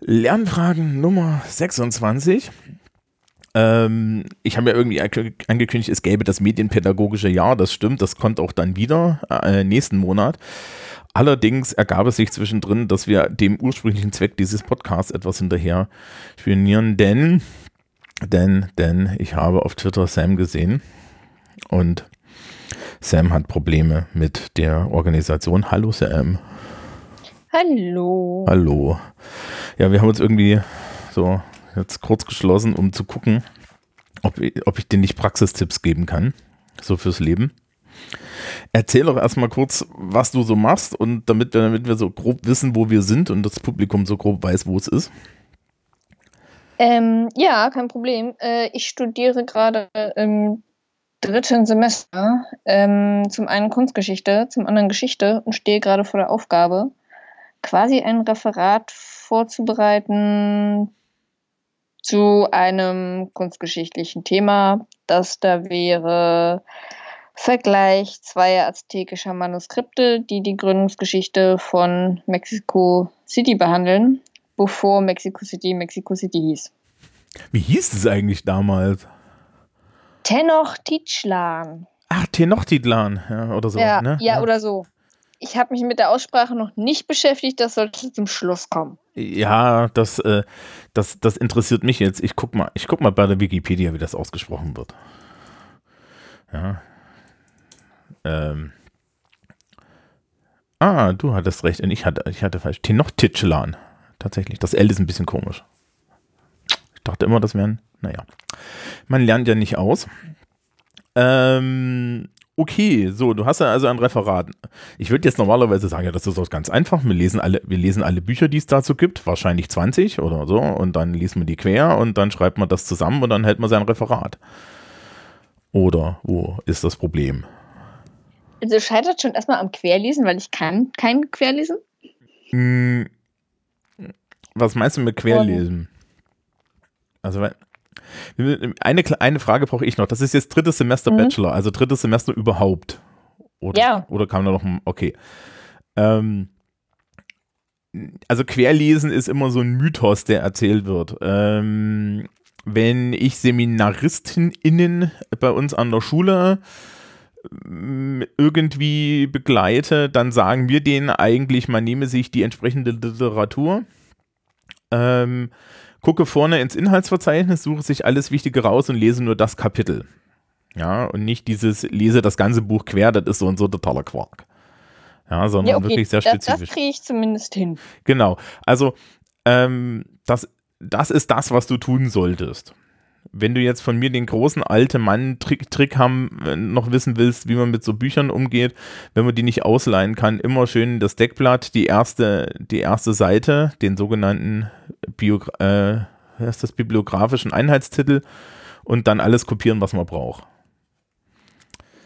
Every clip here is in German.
Lernfragen Nummer 26. Ähm, ich habe ja irgendwie angekündigt, es gäbe das medienpädagogische Jahr. Das stimmt, das kommt auch dann wieder äh, nächsten Monat. Allerdings ergab es sich zwischendrin, dass wir dem ursprünglichen Zweck dieses Podcasts etwas hinterher spionieren, denn, denn, denn ich habe auf Twitter Sam gesehen und Sam hat Probleme mit der Organisation. Hallo Sam. Hallo. Hallo. Ja, wir haben uns irgendwie so jetzt kurz geschlossen, um zu gucken, ob, ob ich dir nicht Praxistipps geben kann, so fürs Leben. Erzähl doch erstmal kurz, was du so machst und damit wir, damit wir so grob wissen, wo wir sind und das Publikum so grob weiß, wo es ist. Ähm, ja, kein Problem. Äh, ich studiere gerade im dritten Semester ähm, zum einen Kunstgeschichte, zum anderen Geschichte und stehe gerade vor der Aufgabe, quasi ein Referat vorzubereiten zu einem kunstgeschichtlichen Thema. Das da wäre Vergleich zweier aztekischer Manuskripte, die die Gründungsgeschichte von Mexico City behandeln, bevor Mexico City Mexico City hieß. Wie hieß es eigentlich damals? Tenochtitlan. Ach, Tenochtitlan, ja, oder so. Ja, ne? ja, ja. oder so. Ich habe mich mit der Aussprache noch nicht beschäftigt, das sollte zum Schluss kommen. Ja, das, äh, das, das interessiert mich jetzt. Ich guck mal, ich guck mal bei der Wikipedia, wie das ausgesprochen wird. Ja, ähm. Ah, du hattest recht. Und ich hatte, ich hatte falsch. Tenochtitlan. Tatsächlich. Das L ist ein bisschen komisch. Ich dachte immer, das wären, naja. Man lernt ja nicht aus. Ähm, okay, so, du hast ja also ein Referat. Ich würde jetzt normalerweise sagen, ja, das ist doch ganz einfach. Wir lesen alle, wir lesen alle Bücher, die es dazu gibt, wahrscheinlich 20 oder so, und dann liest man die quer und dann schreibt man das zusammen und dann hält man sein Referat. Oder wo ist das Problem? Also scheitert schon erstmal am Querlesen, weil ich kann kein Querlesen. Hm, was meinst du mit Querlesen? Also eine, eine Frage brauche ich noch. Das ist jetzt drittes Semester mhm. Bachelor, also drittes Semester überhaupt. Oder, ja. Oder kam da noch ein, okay. Ähm, also Querlesen ist immer so ein Mythos, der erzählt wird. Ähm, wenn ich SeminaristInnen bei uns an der Schule irgendwie begleite, dann sagen wir denen eigentlich, man nehme sich die entsprechende Literatur, ähm, gucke vorne ins Inhaltsverzeichnis, suche sich alles Wichtige raus und lese nur das Kapitel. Ja, und nicht dieses, lese das ganze Buch quer, das ist so und so totaler Quark. Ja, sondern ja, okay. wirklich sehr spezifisch. Das, das kriege ich zumindest hin. Genau. Also, ähm, das, das ist das, was du tun solltest wenn du jetzt von mir den großen alte Mann-Trick Trick haben, äh, noch wissen willst, wie man mit so Büchern umgeht, wenn man die nicht ausleihen kann, immer schön das Deckblatt, die erste, die erste Seite, den sogenannten Bio, äh, ist das bibliografischen Einheitstitel und dann alles kopieren, was man braucht.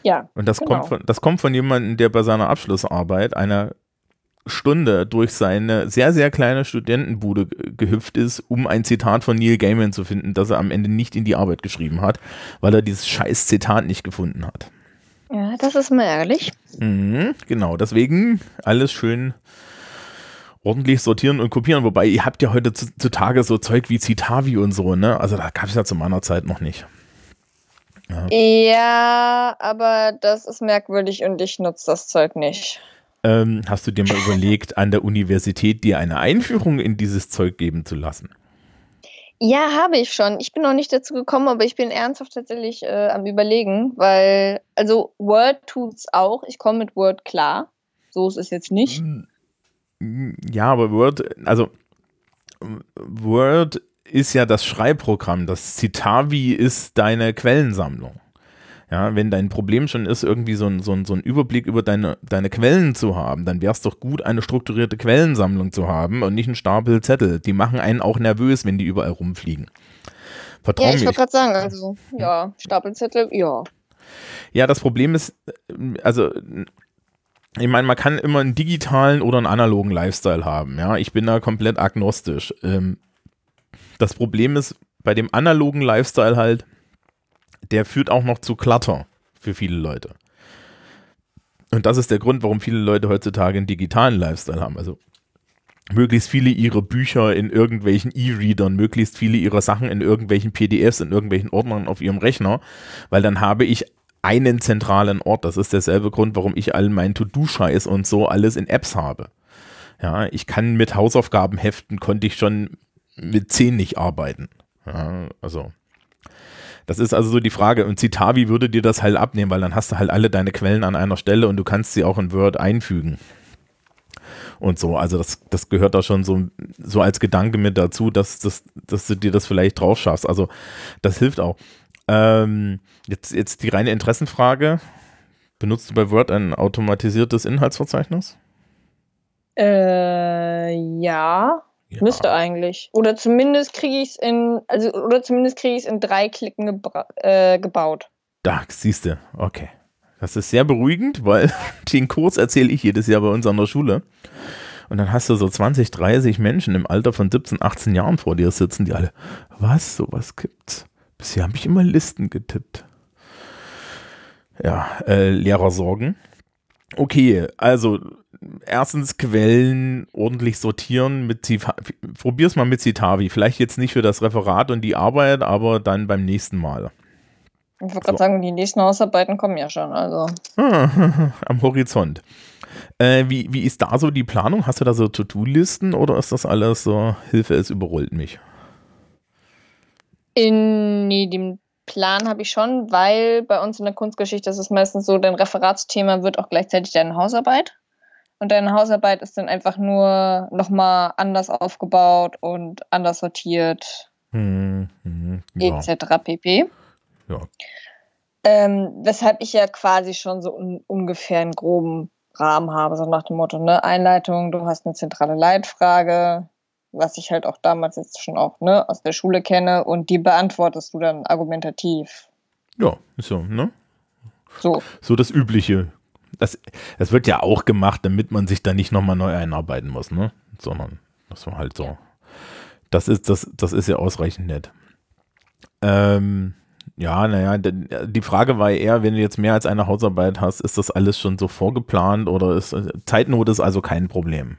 Ja. Und das, genau. kommt von, das kommt von jemandem, der bei seiner Abschlussarbeit einer Stunde durch seine sehr, sehr kleine Studentenbude gehüpft ist, um ein Zitat von Neil Gaiman zu finden, das er am Ende nicht in die Arbeit geschrieben hat, weil er dieses scheiß Zitat nicht gefunden hat. Ja, das ist mal ärgerlich. Mhm, genau, deswegen alles schön ordentlich sortieren und kopieren. Wobei, ihr habt ja heute zutage so Zeug wie Citavi und so, ne? Also da gab es ja zu meiner Zeit noch nicht. Ja. ja, aber das ist merkwürdig und ich nutze das Zeug nicht. Ähm, hast du dir mal überlegt, an der Universität dir eine Einführung in dieses Zeug geben zu lassen? Ja, habe ich schon. Ich bin noch nicht dazu gekommen, aber ich bin ernsthaft tatsächlich äh, am Überlegen, weil, also Word tut es auch. Ich komme mit Word klar. So ist es jetzt nicht. Hm, ja, aber Word, also Word ist ja das Schreibprogramm. Das Citavi ist deine Quellensammlung. Ja, wenn dein Problem schon ist, irgendwie so, ein, so, ein, so einen Überblick über deine, deine Quellen zu haben, dann wäre es doch gut, eine strukturierte Quellensammlung zu haben und nicht einen Stapel Zettel. Die machen einen auch nervös, wenn die überall rumfliegen. Vertrau ja, ich wollte gerade sagen, also, ja, Stapelzettel, ja. Ja, das Problem ist, also, ich meine, man kann immer einen digitalen oder einen analogen Lifestyle haben. Ja, ich bin da komplett agnostisch. Ähm, das Problem ist bei dem analogen Lifestyle halt, der führt auch noch zu Clutter für viele Leute. Und das ist der Grund, warum viele Leute heutzutage einen digitalen Lifestyle haben. Also möglichst viele ihrer Bücher in irgendwelchen E-Readern, möglichst viele ihrer Sachen in irgendwelchen PDFs, in irgendwelchen Ordnern auf ihrem Rechner, weil dann habe ich einen zentralen Ort. Das ist derselbe Grund, warum ich all meinen To-Do-Scheiß und so alles in Apps habe. Ja, ich kann mit Hausaufgabenheften konnte ich schon mit zehn nicht arbeiten. Ja, also das ist also so die Frage. Und Citavi würde dir das halt abnehmen, weil dann hast du halt alle deine Quellen an einer Stelle und du kannst sie auch in Word einfügen. Und so, also das, das gehört da schon so, so als Gedanke mit dazu, dass, dass, dass du dir das vielleicht drauf schaffst. Also das hilft auch. Ähm, jetzt, jetzt die reine Interessenfrage. Benutzt du bei Word ein automatisiertes Inhaltsverzeichnis? Äh, ja. Ja. Müsste eigentlich. Oder zumindest kriege ich es in, also, oder zumindest kriege ich es in drei Klicken äh, gebaut. Da, siehst du, okay. Das ist sehr beruhigend, weil den Kurs erzähle ich jedes Jahr bei uns an der Schule. Und dann hast du so 20, 30 Menschen im Alter von 17, 18 Jahren vor dir sitzen, die alle, was, sowas gibt's? Bisher habe ich immer Listen getippt. Ja, äh, Lehrer sorgen. Okay, also erstens Quellen ordentlich sortieren mit Citavi. Probier's mal mit Citavi. Vielleicht jetzt nicht für das Referat und die Arbeit, aber dann beim nächsten Mal. Ich wollte gerade so. sagen, die nächsten Hausarbeiten kommen ja schon, also. am Horizont. Äh, wie, wie ist da so die Planung? Hast du da so To-Do-Listen oder ist das alles so, Hilfe, es überrollt mich? In, nee, dem Plan habe ich schon, weil bei uns in der Kunstgeschichte ist es meistens so, dein Referatsthema wird auch gleichzeitig deine Hausarbeit. Und deine Hausarbeit ist dann einfach nur nochmal anders aufgebaut und anders sortiert, hm, hm, ja. etc. pp. Ja. Ähm, weshalb ich ja quasi schon so un ungefähr einen groben Rahmen habe, so nach dem Motto, ne, Einleitung, du hast eine zentrale Leitfrage, was ich halt auch damals jetzt schon auch ne, aus der Schule kenne und die beantwortest du dann argumentativ. Ja, so, ne? So. So das Übliche das, das wird ja auch gemacht, damit man sich da nicht nochmal neu einarbeiten muss, ne? Sondern das war halt so. Das ist, das, das ist ja ausreichend nett. Ähm, ja, naja, die Frage war eher, wenn du jetzt mehr als eine Hausarbeit hast, ist das alles schon so vorgeplant oder ist Zeitnot ist also kein Problem?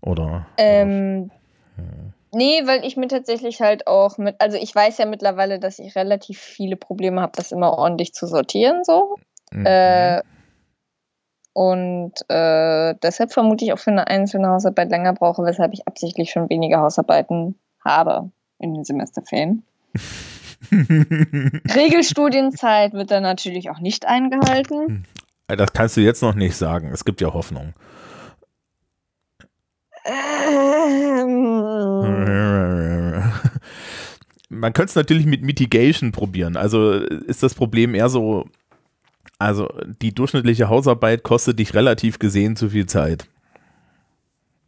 Oder? Ähm, oder? Nee, weil ich mir tatsächlich halt auch mit, also ich weiß ja mittlerweile, dass ich relativ viele Probleme habe, das immer ordentlich zu sortieren, so. Mhm. Äh, und äh, deshalb vermute ich auch für eine einzelne Hausarbeit länger brauche, weshalb ich absichtlich schon weniger Hausarbeiten habe in den Semesterferien. Regelstudienzeit wird dann natürlich auch nicht eingehalten. Hm. Das kannst du jetzt noch nicht sagen. Es gibt ja Hoffnung. Ähm. Man könnte es natürlich mit Mitigation probieren. Also ist das Problem eher so, also die durchschnittliche Hausarbeit kostet dich relativ gesehen zu viel Zeit.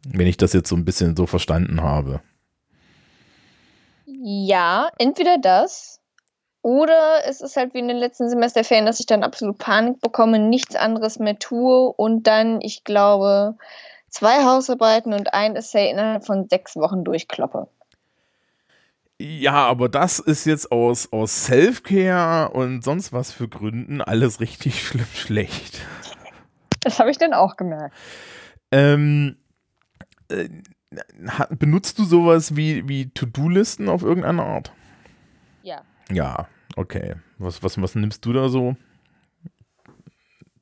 Wenn ich das jetzt so ein bisschen so verstanden habe. Ja, entweder das oder es ist halt wie in den letzten Semesterferien, dass ich dann absolut Panik bekomme, nichts anderes mehr tue und dann, ich glaube, zwei Hausarbeiten und ein Essay innerhalb von sechs Wochen durchkloppe. Ja, aber das ist jetzt aus, aus Self-Care und sonst was für Gründen alles richtig schlimm schlecht. Das habe ich dann auch gemerkt. Ähm, äh, benutzt du sowas wie, wie To-Do-Listen auf irgendeine Art? Ja. Ja, okay. Was, was, was nimmst du da so?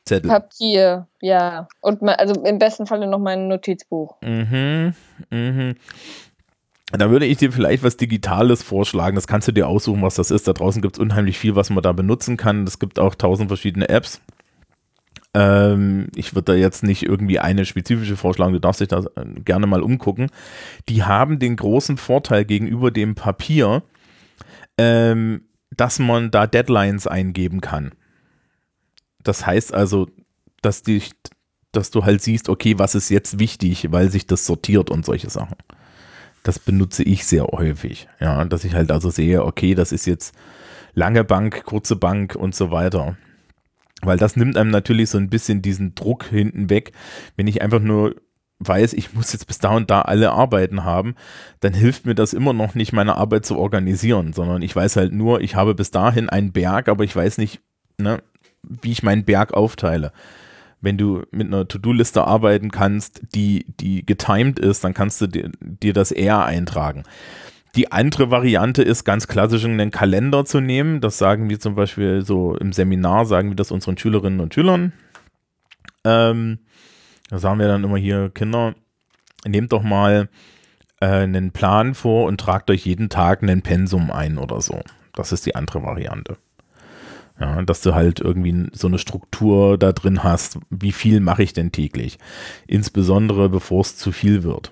Zettel. Papier, ja. Und also im besten Falle noch mein Notizbuch. Mhm, mhm. Da würde ich dir vielleicht was Digitales vorschlagen. Das kannst du dir aussuchen, was das ist. Da draußen gibt es unheimlich viel, was man da benutzen kann. Es gibt auch tausend verschiedene Apps. Ähm, ich würde da jetzt nicht irgendwie eine spezifische vorschlagen. Du darfst dich da äh, gerne mal umgucken. Die haben den großen Vorteil gegenüber dem Papier, ähm, dass man da Deadlines eingeben kann. Das heißt also, dass, die, dass du halt siehst, okay, was ist jetzt wichtig, weil sich das sortiert und solche Sachen das benutze ich sehr häufig. Ja, dass ich halt also sehe, okay, das ist jetzt lange Bank, kurze Bank und so weiter. Weil das nimmt einem natürlich so ein bisschen diesen Druck hinten weg. Wenn ich einfach nur weiß, ich muss jetzt bis da und da alle Arbeiten haben, dann hilft mir das immer noch nicht, meine Arbeit zu organisieren, sondern ich weiß halt nur, ich habe bis dahin einen Berg, aber ich weiß nicht, ne, wie ich meinen Berg aufteile. Wenn du mit einer To-Do-Liste arbeiten kannst, die, die getimed ist, dann kannst du dir, dir das eher eintragen. Die andere Variante ist ganz klassisch einen Kalender zu nehmen. Das sagen wir zum Beispiel so im Seminar, sagen wir das unseren Schülerinnen und Schülern. Ähm, da sagen wir dann immer hier, Kinder, nehmt doch mal äh, einen Plan vor und tragt euch jeden Tag einen Pensum ein oder so. Das ist die andere Variante. Ja, dass du halt irgendwie so eine Struktur da drin hast, wie viel mache ich denn täglich? Insbesondere bevor es zu viel wird.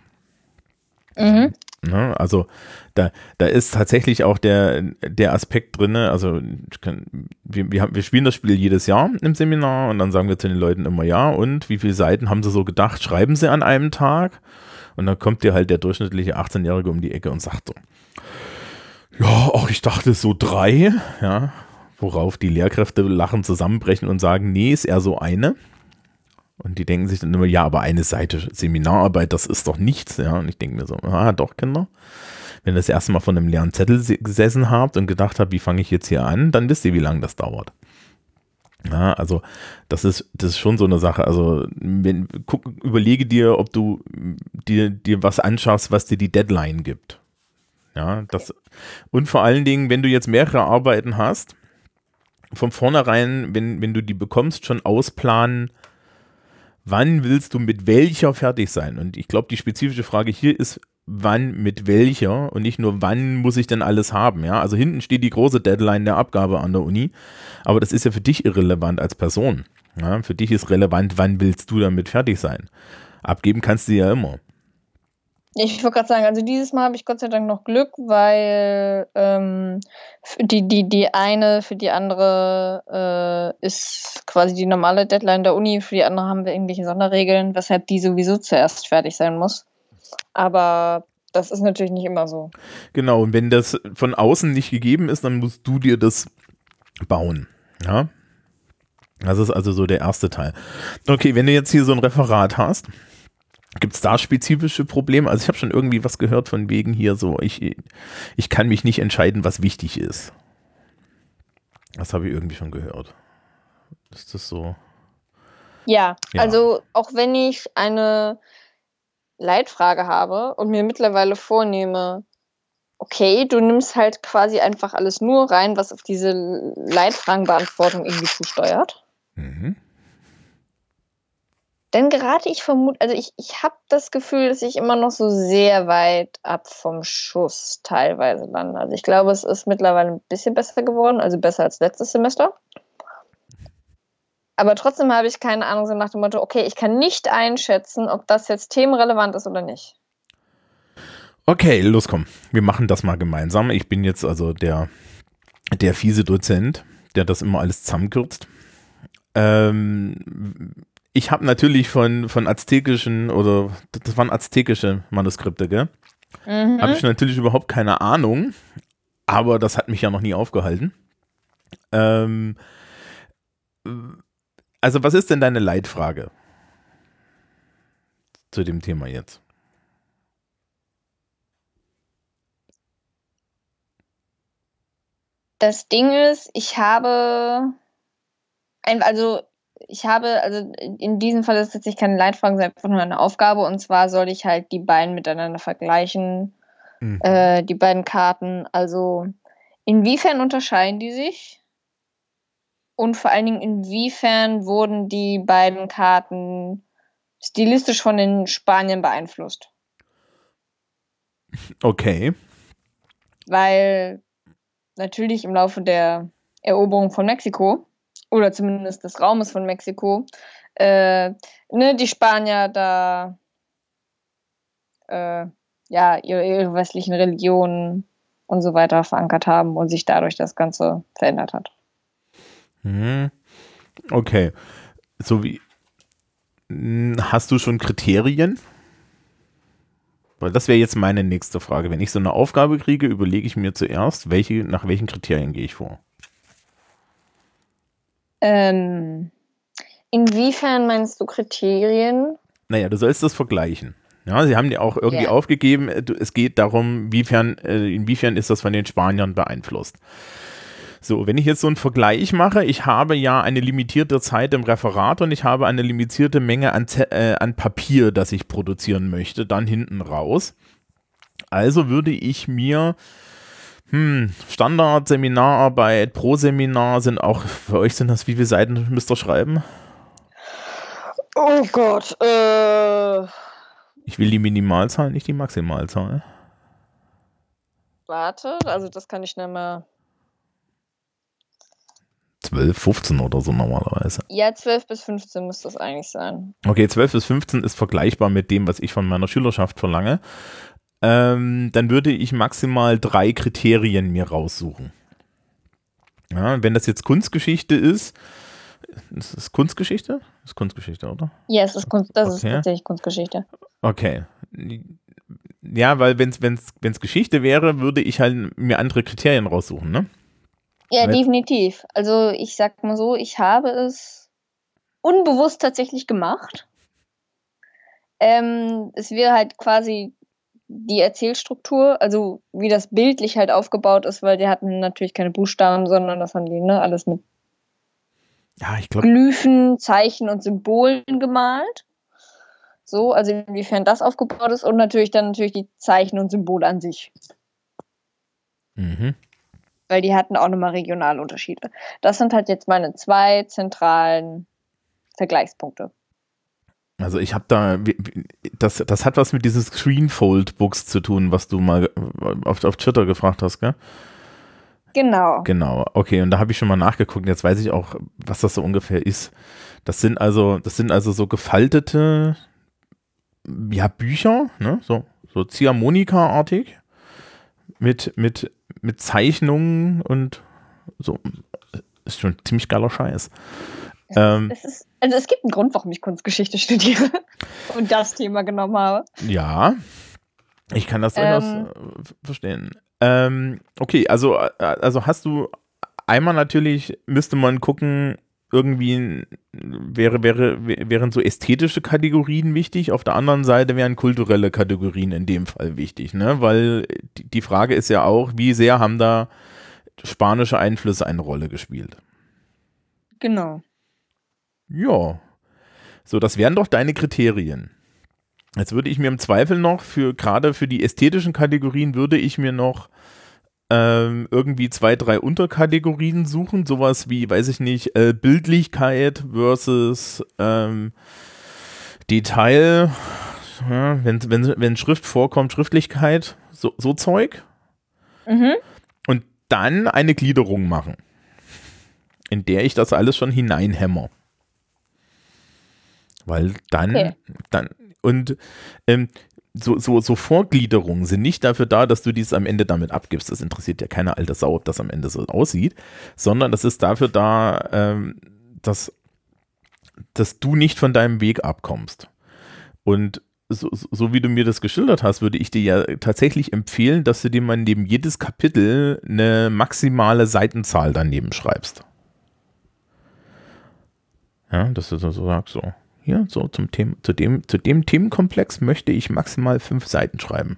Mhm. Ne, also da, da ist tatsächlich auch der, der Aspekt drin, also kann, wir, wir, haben, wir spielen das Spiel jedes Jahr im Seminar und dann sagen wir zu den Leuten immer, ja, und wie viele Seiten haben sie so gedacht, schreiben sie an einem Tag? Und dann kommt dir halt der durchschnittliche 18-Jährige um die Ecke und sagt so, ja, ach, ich dachte so drei, ja, worauf die Lehrkräfte lachen, zusammenbrechen und sagen, nee, ist eher so eine. Und die denken sich dann immer, ja, aber eine Seite Seminararbeit, das ist doch nichts, ja. Und ich denke mir so, ah, doch, Kinder. Wenn ihr das erste Mal von einem leeren Zettel gesessen habt und gedacht habt, wie fange ich jetzt hier an, dann wisst ihr, wie lange das dauert. Ja, also das ist, das ist schon so eine Sache. Also wenn, guck, überlege dir, ob du dir, dir was anschaffst, was dir die Deadline gibt. Ja, das, und vor allen Dingen, wenn du jetzt mehrere Arbeiten hast, von vornherein, wenn, wenn du die bekommst, schon ausplanen, wann willst du mit welcher fertig sein? Und ich glaube, die spezifische Frage hier ist, wann mit welcher und nicht nur, wann muss ich denn alles haben. Ja, also hinten steht die große Deadline der Abgabe an der Uni, aber das ist ja für dich irrelevant als Person. Ja, für dich ist relevant, wann willst du damit fertig sein. Abgeben kannst du ja immer. Ich wollte gerade sagen, also dieses Mal habe ich Gott sei Dank noch Glück, weil ähm, die, die, die eine für die andere äh, ist quasi die normale Deadline der Uni, für die andere haben wir irgendwelche Sonderregeln, weshalb die sowieso zuerst fertig sein muss. Aber das ist natürlich nicht immer so. Genau, und wenn das von außen nicht gegeben ist, dann musst du dir das bauen. Ja. Das ist also so der erste Teil. Okay, wenn du jetzt hier so ein Referat hast, gibt es da spezifische Probleme? Also ich habe schon irgendwie was gehört von wegen hier so, ich, ich kann mich nicht entscheiden, was wichtig ist. Das habe ich irgendwie schon gehört. Ist das so? Ja, ja, also auch wenn ich eine Leitfrage habe und mir mittlerweile vornehme, okay, du nimmst halt quasi einfach alles nur rein, was auf diese Leitfragenbeantwortung irgendwie zusteuert. Mhm. Dann gerate ich vermutlich, also ich, ich habe das Gefühl, dass ich immer noch so sehr weit ab vom Schuss teilweise lande. Also ich glaube, es ist mittlerweile ein bisschen besser geworden, also besser als letztes Semester. Aber trotzdem habe ich keine Ahnung, so nach dem Motto, okay, ich kann nicht einschätzen, ob das jetzt themenrelevant ist oder nicht. Okay, los komm. Wir machen das mal gemeinsam. Ich bin jetzt also der, der fiese Dozent, der das immer alles zusammenkürzt. Ähm, ich habe natürlich von, von aztekischen oder das waren aztekische Manuskripte, gell? Mhm. Habe ich natürlich überhaupt keine Ahnung, aber das hat mich ja noch nie aufgehalten. Ähm, also, was ist denn deine Leitfrage zu dem Thema jetzt? Das Ding ist, ich habe ein, also ich habe, also in diesem Fall ist es tatsächlich keine Leitfrage, sondern einfach nur eine Aufgabe. Und zwar soll ich halt die beiden miteinander vergleichen, mhm. äh, die beiden Karten. Also inwiefern unterscheiden die sich? Und vor allen Dingen, inwiefern wurden die beiden Karten stilistisch von den Spaniern beeinflusst? Okay. Weil natürlich im Laufe der Eroberung von Mexiko oder zumindest des Raumes von Mexiko äh, ne, die Spanier da äh, ja ihre, ihre westlichen Religionen und so weiter verankert haben und sich dadurch das Ganze verändert hat. Mhm. Okay. So wie. Hast du schon Kriterien? Weil das wäre jetzt meine nächste Frage. Wenn ich so eine Aufgabe kriege, überlege ich mir zuerst, welche, nach welchen Kriterien gehe ich vor? Ähm, inwiefern meinst du Kriterien? Naja, du sollst das vergleichen. Ja, sie haben dir auch irgendwie yeah. aufgegeben, es geht darum, inwiefern, äh, inwiefern ist das von den Spaniern beeinflusst. So, wenn ich jetzt so einen Vergleich mache, ich habe ja eine limitierte Zeit im Referat und ich habe eine limitierte Menge an, äh, an Papier, das ich produzieren möchte, dann hinten raus. Also würde ich mir hm, Standard, Seminararbeit, pro Seminar sind auch, für euch sind das, wie viele Seiten müsst ihr schreiben? Oh Gott, äh. Ich will die Minimalzahl, nicht die Maximalzahl. Warte, also das kann ich nicht mehr. 12, 15 oder so normalerweise. Ja, 12 bis 15 müsste das eigentlich sein. Okay, 12 bis 15 ist vergleichbar mit dem, was ich von meiner Schülerschaft verlange ähm, dann würde ich maximal drei Kriterien mir raussuchen. Ja, wenn das jetzt Kunstgeschichte ist, ist es Kunstgeschichte? Das ist Kunstgeschichte, oder? Ja, es ist Kunst, das okay. ist tatsächlich Kunstgeschichte. Okay. Ja, weil wenn es Geschichte wäre, würde ich halt mir andere Kriterien raussuchen, ne? Ja, weil definitiv. Also ich sag mal so, ich habe es unbewusst tatsächlich gemacht. Ähm, es wäre halt quasi die Erzählstruktur, also wie das bildlich halt aufgebaut ist, weil die hatten natürlich keine Buchstaben, sondern das haben die ne, alles mit ja, ich glaub... Glyphen, Zeichen und Symbolen gemalt. So, also inwiefern das aufgebaut ist und natürlich dann natürlich die Zeichen und Symbole an sich. Mhm. Weil die hatten auch nochmal regionale Unterschiede. Das sind halt jetzt meine zwei zentralen Vergleichspunkte. Also ich habe da, das, das hat was mit diesen Screenfold-Books zu tun, was du mal auf, auf Twitter gefragt hast, gell? Genau. Genau, okay, und da habe ich schon mal nachgeguckt, jetzt weiß ich auch, was das so ungefähr ist. Das sind also, das sind also so gefaltete, ja, Bücher, ne, so, so Ziehharmonika-artig, mit, mit, mit Zeichnungen und so, ist schon ziemlich geiler Scheiß. Ähm, es ist, also es gibt einen Grund, warum ich Kunstgeschichte studiere und das Thema genommen habe. Ja, ich kann das durchaus ähm, verstehen. Ähm, okay, also, äh, also hast du einmal natürlich, müsste man gucken, irgendwie wäre, wäre, wären so ästhetische Kategorien wichtig, auf der anderen Seite wären kulturelle Kategorien in dem Fall wichtig, ne? Weil die Frage ist ja auch, wie sehr haben da spanische Einflüsse eine Rolle gespielt? Genau. Ja. So, das wären doch deine Kriterien. Jetzt würde ich mir im Zweifel noch für, gerade für die ästhetischen Kategorien, würde ich mir noch ähm, irgendwie zwei, drei Unterkategorien suchen. Sowas wie, weiß ich nicht, äh, Bildlichkeit versus ähm, Detail. Ja, wenn, wenn, wenn Schrift vorkommt, Schriftlichkeit, so, so Zeug. Mhm. Und dann eine Gliederung machen, in der ich das alles schon hineinhämmer. Weil dann, okay. dann, und ähm, so, so, so Vorgliederungen sind nicht dafür da, dass du dies am Ende damit abgibst. Das interessiert ja keine alte Sau, ob das am Ende so aussieht, sondern das ist dafür da, ähm, dass, dass du nicht von deinem Weg abkommst. Und so, so wie du mir das geschildert hast, würde ich dir ja tatsächlich empfehlen, dass du dir mal neben jedes Kapitel eine maximale Seitenzahl daneben schreibst. Ja, dass du so sagst, so hier, so zum Thema, zu dem, zu dem Themenkomplex möchte ich maximal fünf Seiten schreiben.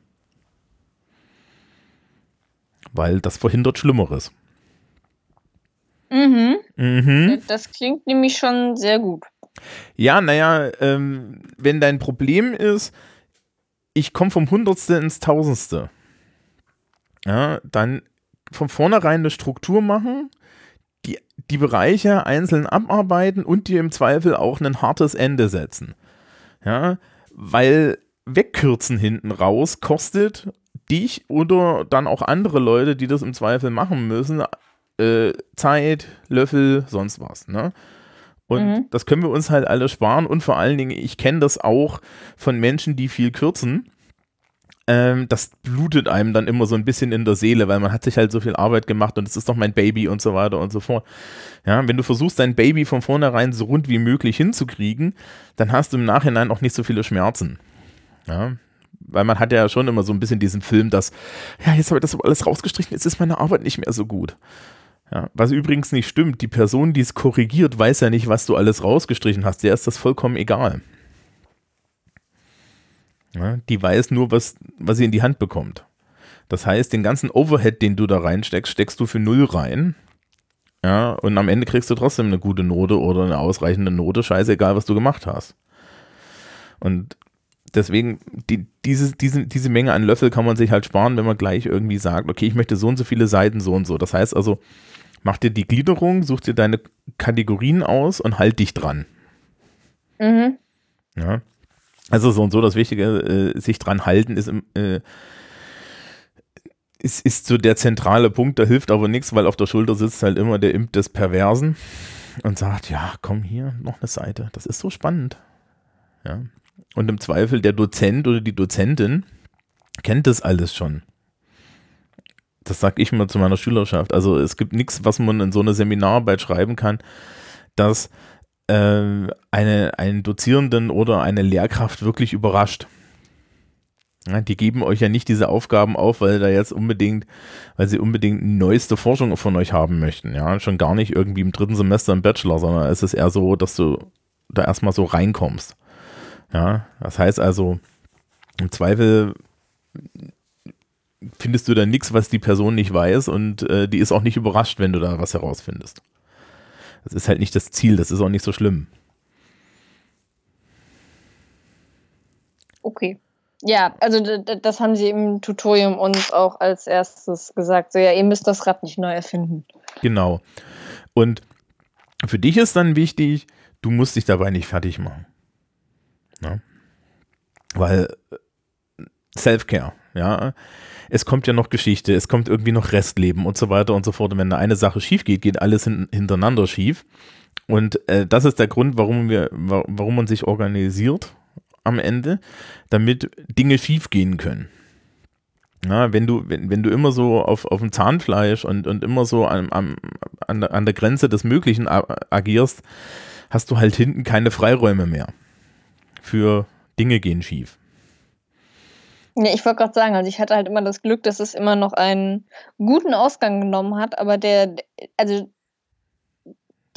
Weil das verhindert Schlimmeres. Mhm. mhm. Das klingt nämlich schon sehr gut. Ja, naja, ähm, wenn dein Problem ist, ich komme vom Hundertste ins Tausendste, ja, dann von vornherein eine Struktur machen, die, Bereiche einzeln abarbeiten und dir im Zweifel auch ein hartes Ende setzen. Ja, weil wegkürzen hinten raus kostet dich oder dann auch andere Leute, die das im Zweifel machen müssen, äh, Zeit, Löffel, sonst was. Ne? Und mhm. das können wir uns halt alle sparen. Und vor allen Dingen, ich kenne das auch von Menschen, die viel kürzen ähm, das blutet einem dann immer so ein bisschen in der Seele, weil man hat sich halt so viel Arbeit gemacht und es ist doch mein Baby und so weiter und so fort. Ja, wenn du versuchst, dein Baby von vornherein so rund wie möglich hinzukriegen, dann hast du im Nachhinein auch nicht so viele Schmerzen. Ja, weil man hat ja schon immer so ein bisschen diesen Film, dass, ja, jetzt habe ich das alles rausgestrichen, jetzt ist meine Arbeit nicht mehr so gut. Ja, was übrigens nicht stimmt, die Person, die es korrigiert, weiß ja nicht, was du alles rausgestrichen hast. Der ist das vollkommen egal. Ja, die weiß nur, was, was sie in die Hand bekommt. Das heißt, den ganzen Overhead, den du da reinsteckst, steckst du für null rein. Ja, und am Ende kriegst du trotzdem eine gute Note oder eine ausreichende Note, scheißegal, was du gemacht hast. Und deswegen, die, diese, diese, diese Menge an Löffel kann man sich halt sparen, wenn man gleich irgendwie sagt, okay, ich möchte so und so viele Seiten, so und so. Das heißt also, mach dir die Gliederung, such dir deine Kategorien aus und halt dich dran. Mhm. Ja. Also so und so das Wichtige, äh, sich dran halten, ist, äh, ist, ist so der zentrale Punkt, da hilft aber nichts, weil auf der Schulter sitzt halt immer der Imp des Perversen und sagt, ja, komm hier, noch eine Seite, das ist so spannend. Ja. Und im Zweifel der Dozent oder die Dozentin kennt das alles schon. Das sage ich mal zu meiner Schülerschaft. Also es gibt nichts, was man in so eine Seminararbeit schreiben kann, dass eine, einen Dozierenden oder eine Lehrkraft wirklich überrascht. Die geben euch ja nicht diese Aufgaben auf, weil da jetzt unbedingt, weil sie unbedingt neueste Forschung von euch haben möchten. Ja, schon gar nicht irgendwie im dritten Semester im Bachelor, sondern es ist eher so, dass du da erstmal so reinkommst. Ja, das heißt also, im Zweifel findest du da nichts, was die Person nicht weiß und äh, die ist auch nicht überrascht, wenn du da was herausfindest. Das ist halt nicht das Ziel, das ist auch nicht so schlimm. Okay. Ja, also das haben sie im Tutorium uns auch als erstes gesagt. So, ja, ihr müsst das Rad nicht neu erfinden. Genau. Und für dich ist dann wichtig, du musst dich dabei nicht fertig machen. Ja? Weil äh, Self-Care, ja. Es kommt ja noch Geschichte, es kommt irgendwie noch Restleben und so weiter und so fort. Und wenn da eine Sache schief geht, geht alles hin, hintereinander schief. Und äh, das ist der Grund, warum wir, warum man sich organisiert am Ende, damit Dinge schief gehen können. Ja, wenn du, wenn, wenn du immer so auf, auf dem Zahnfleisch und, und immer so an, an, an der Grenze des Möglichen agierst, hast du halt hinten keine Freiräume mehr für Dinge gehen schief. Ja, ich wollte gerade sagen, also ich hatte halt immer das Glück, dass es immer noch einen guten Ausgang genommen hat, aber der, also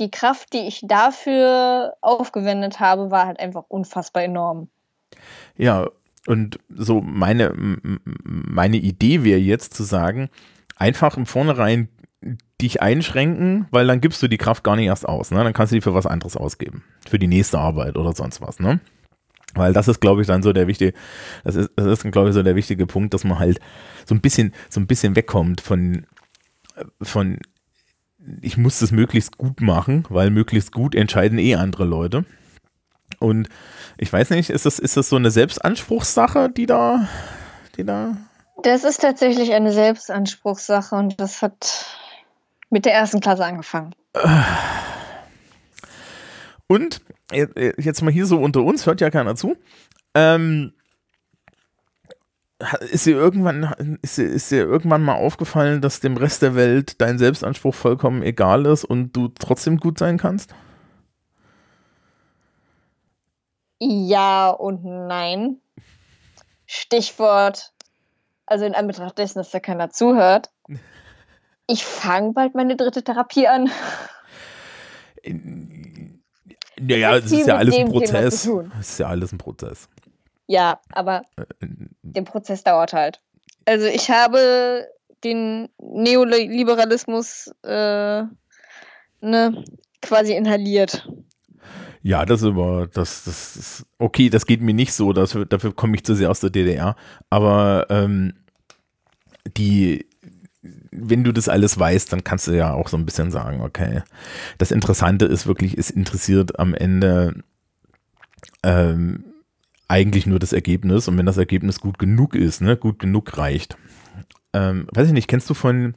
die Kraft, die ich dafür aufgewendet habe, war halt einfach unfassbar enorm. Ja, und so meine, meine Idee wäre jetzt zu sagen, einfach im Vornherein dich einschränken, weil dann gibst du die Kraft gar nicht erst aus. Ne? Dann kannst du die für was anderes ausgeben. Für die nächste Arbeit oder sonst was. Ne? Weil das ist, glaube ich, dann so der wichtige, das ist, das ist, glaube ich, so der wichtige Punkt, dass man halt so ein bisschen, so ein bisschen wegkommt von, von, ich muss das möglichst gut machen, weil möglichst gut entscheiden eh andere Leute. Und ich weiß nicht, ist das, ist das so eine Selbstanspruchssache, die da, die da? Das ist tatsächlich eine Selbstanspruchssache und das hat mit der ersten Klasse angefangen. Und jetzt mal hier so unter uns, hört ja keiner zu. Ähm, ist dir irgendwann, ist dir, ist dir irgendwann mal aufgefallen, dass dem Rest der Welt dein Selbstanspruch vollkommen egal ist und du trotzdem gut sein kannst? Ja und nein. Stichwort, also in Anbetracht dessen, dass da keiner zuhört. Ich fange bald meine dritte Therapie an. Naja, es ist ja alles ein Prozess. Es ist ja alles ein Prozess. Ja, aber äh, äh, der Prozess dauert halt. Also ich habe den Neoliberalismus äh, ne, quasi inhaliert. Ja, das ist aber, das, das ist, okay, das geht mir nicht so, das, dafür komme ich zu sehr aus der DDR. Aber ähm, die, wenn du das alles weißt, dann kannst du ja auch so ein bisschen sagen, okay, das Interessante ist wirklich, es interessiert am Ende ähm, eigentlich nur das Ergebnis und wenn das Ergebnis gut genug ist, ne, gut genug reicht. Ähm, weiß ich nicht, kennst du von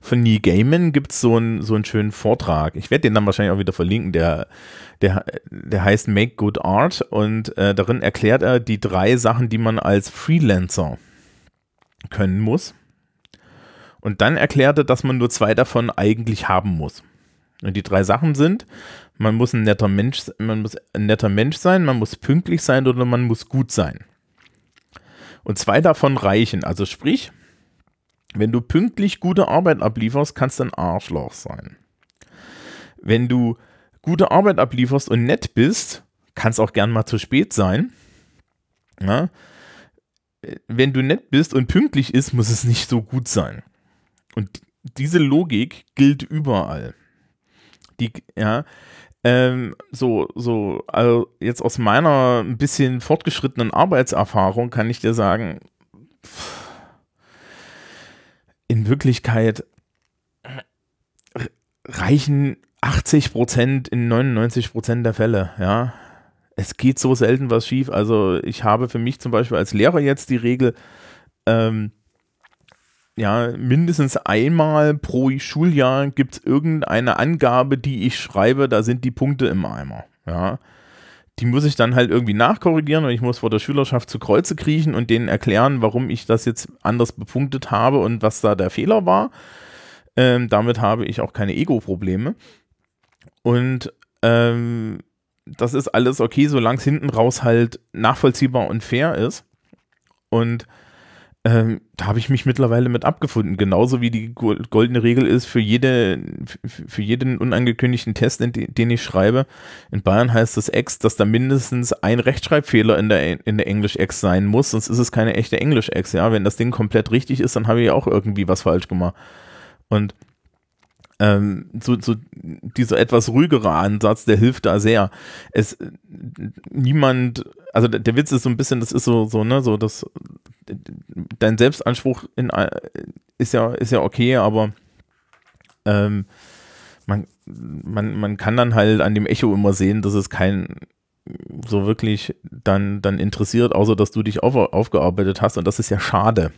von Neil Gaiman gibt es so, ein, so einen schönen Vortrag. Ich werde den dann wahrscheinlich auch wieder verlinken. Der, der, der heißt Make Good Art und äh, darin erklärt er die drei Sachen, die man als Freelancer können muss. Und dann erklärte, dass man nur zwei davon eigentlich haben muss. Und die drei Sachen sind, man muss ein netter Mensch, man muss ein netter Mensch sein, man muss pünktlich sein oder man muss gut sein. Und zwei davon reichen. Also sprich, wenn du pünktlich gute Arbeit ablieferst, kannst du ein Arschloch sein. Wenn du gute Arbeit ablieferst und nett bist, kann es auch gern mal zu spät sein. Ja? Wenn du nett bist und pünktlich ist, muss es nicht so gut sein. Und diese Logik gilt überall. Die, ja, ähm, so, so, also jetzt aus meiner ein bisschen fortgeschrittenen Arbeitserfahrung kann ich dir sagen, in Wirklichkeit reichen 80 Prozent in 99 Prozent der Fälle, ja. Es geht so selten was schief. Also ich habe für mich zum Beispiel als Lehrer jetzt die Regel, ähm, ja, mindestens einmal pro Schuljahr gibt es irgendeine Angabe, die ich schreibe, da sind die Punkte im Eimer, ja. Die muss ich dann halt irgendwie nachkorrigieren und ich muss vor der Schülerschaft zu Kreuze kriechen und denen erklären, warum ich das jetzt anders bepunktet habe und was da der Fehler war. Ähm, damit habe ich auch keine Ego-Probleme. Und ähm, das ist alles okay, solange es hinten raus halt nachvollziehbar und fair ist. Und ähm, da habe ich mich mittlerweile mit abgefunden. Genauso wie die goldene Regel ist für, jede, für jeden unangekündigten Test, den ich schreibe. In Bayern heißt das Ex, dass da mindestens ein Rechtschreibfehler in der, in der Englisch-Ex sein muss, sonst ist es keine echte Englisch-Ex. Ja? Wenn das Ding komplett richtig ist, dann habe ich auch irgendwie was falsch gemacht. Und ähm, so, so dieser etwas ruhigere Ansatz, der hilft da sehr. Es niemand, also der, der Witz ist so ein bisschen, das ist so, so, ne, so das dein Selbstanspruch in, ist ja, ist ja okay, aber ähm, man, man, man kann dann halt an dem Echo immer sehen, dass es kein so wirklich dann, dann interessiert, außer dass du dich auf, aufgearbeitet hast und das ist ja schade.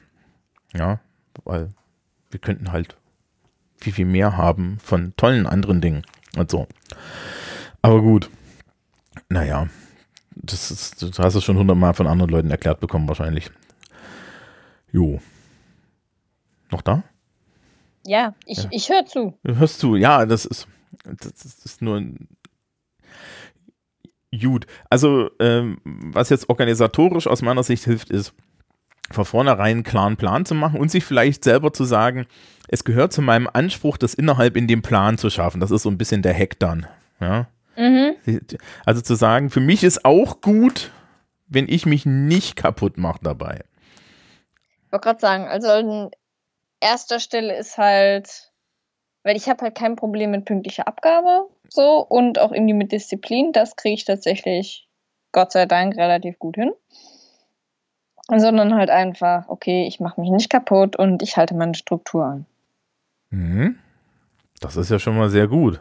Ja, weil wir könnten halt viel, viel mehr haben von tollen anderen Dingen und so. Aber gut, naja, das, ist, das hast du schon hundertmal von anderen Leuten erklärt bekommen wahrscheinlich. Jo. Noch da? Ja, ich, ja. ich höre zu. Hörst du, ja, das ist, das, das ist nur ein Gut, also ähm, was jetzt organisatorisch aus meiner Sicht hilft, ist von vornherein einen klaren Plan zu machen und sich vielleicht selber zu sagen, es gehört zu meinem Anspruch, das innerhalb in dem Plan zu schaffen. Das ist so ein bisschen der Hack dann. Ja? Mhm. Also zu sagen, für mich ist auch gut, wenn ich mich nicht kaputt mache dabei. Ich wollte gerade sagen, also an erster Stelle ist halt, weil ich habe halt kein Problem mit pünktlicher Abgabe so und auch irgendwie mit Disziplin. Das kriege ich tatsächlich Gott sei Dank relativ gut hin sondern halt einfach, okay, ich mache mich nicht kaputt und ich halte meine Struktur an. Mhm. Das ist ja schon mal sehr gut.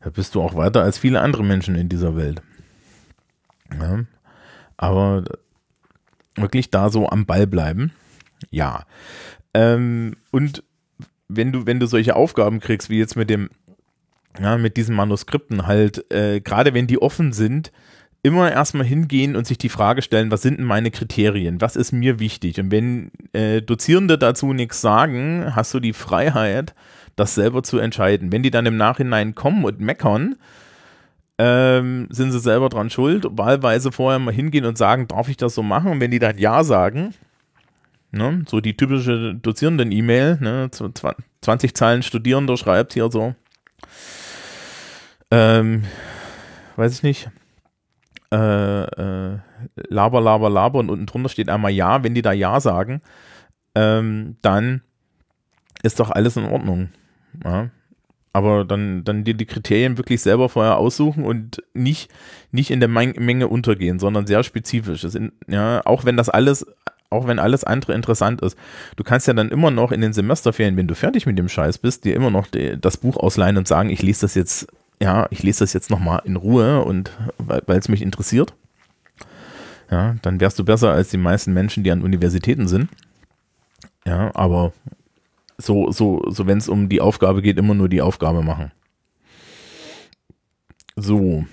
Da bist du auch weiter als viele andere Menschen in dieser Welt. Ja. Aber wirklich da so am Ball bleiben, ja. Ähm, und wenn du, wenn du solche Aufgaben kriegst, wie jetzt mit dem, ja, mit diesen Manuskripten halt, äh, gerade wenn die offen sind, immer erstmal hingehen und sich die Frage stellen, was sind denn meine Kriterien? Was ist mir wichtig? Und wenn äh, Dozierende dazu nichts sagen, hast du die Freiheit, das selber zu entscheiden. Wenn die dann im Nachhinein kommen und meckern, ähm, sind sie selber dran schuld. Wahlweise vorher mal hingehen und sagen, darf ich das so machen? Und wenn die dann Ja sagen, ne, so die typische Dozierenden-E-Mail, ne, 20 Zeilen Studierender schreibt hier so, ähm, weiß ich nicht, äh, äh, laber, laber, laber und unten drunter steht einmal Ja, wenn die da Ja sagen, ähm, dann ist doch alles in Ordnung. Ja? Aber dann, dann dir die Kriterien wirklich selber vorher aussuchen und nicht, nicht in der Menge untergehen, sondern sehr spezifisch. In, ja, auch wenn das alles, auch wenn alles andere interessant ist. Du kannst ja dann immer noch in den Semesterferien, wenn du fertig mit dem Scheiß bist, dir immer noch die, das Buch ausleihen und sagen, ich lese das jetzt ja, ich lese das jetzt nochmal in Ruhe und weil es mich interessiert. Ja, dann wärst du besser als die meisten Menschen, die an Universitäten sind. Ja, aber so, so, so wenn es um die Aufgabe geht, immer nur die Aufgabe machen. So.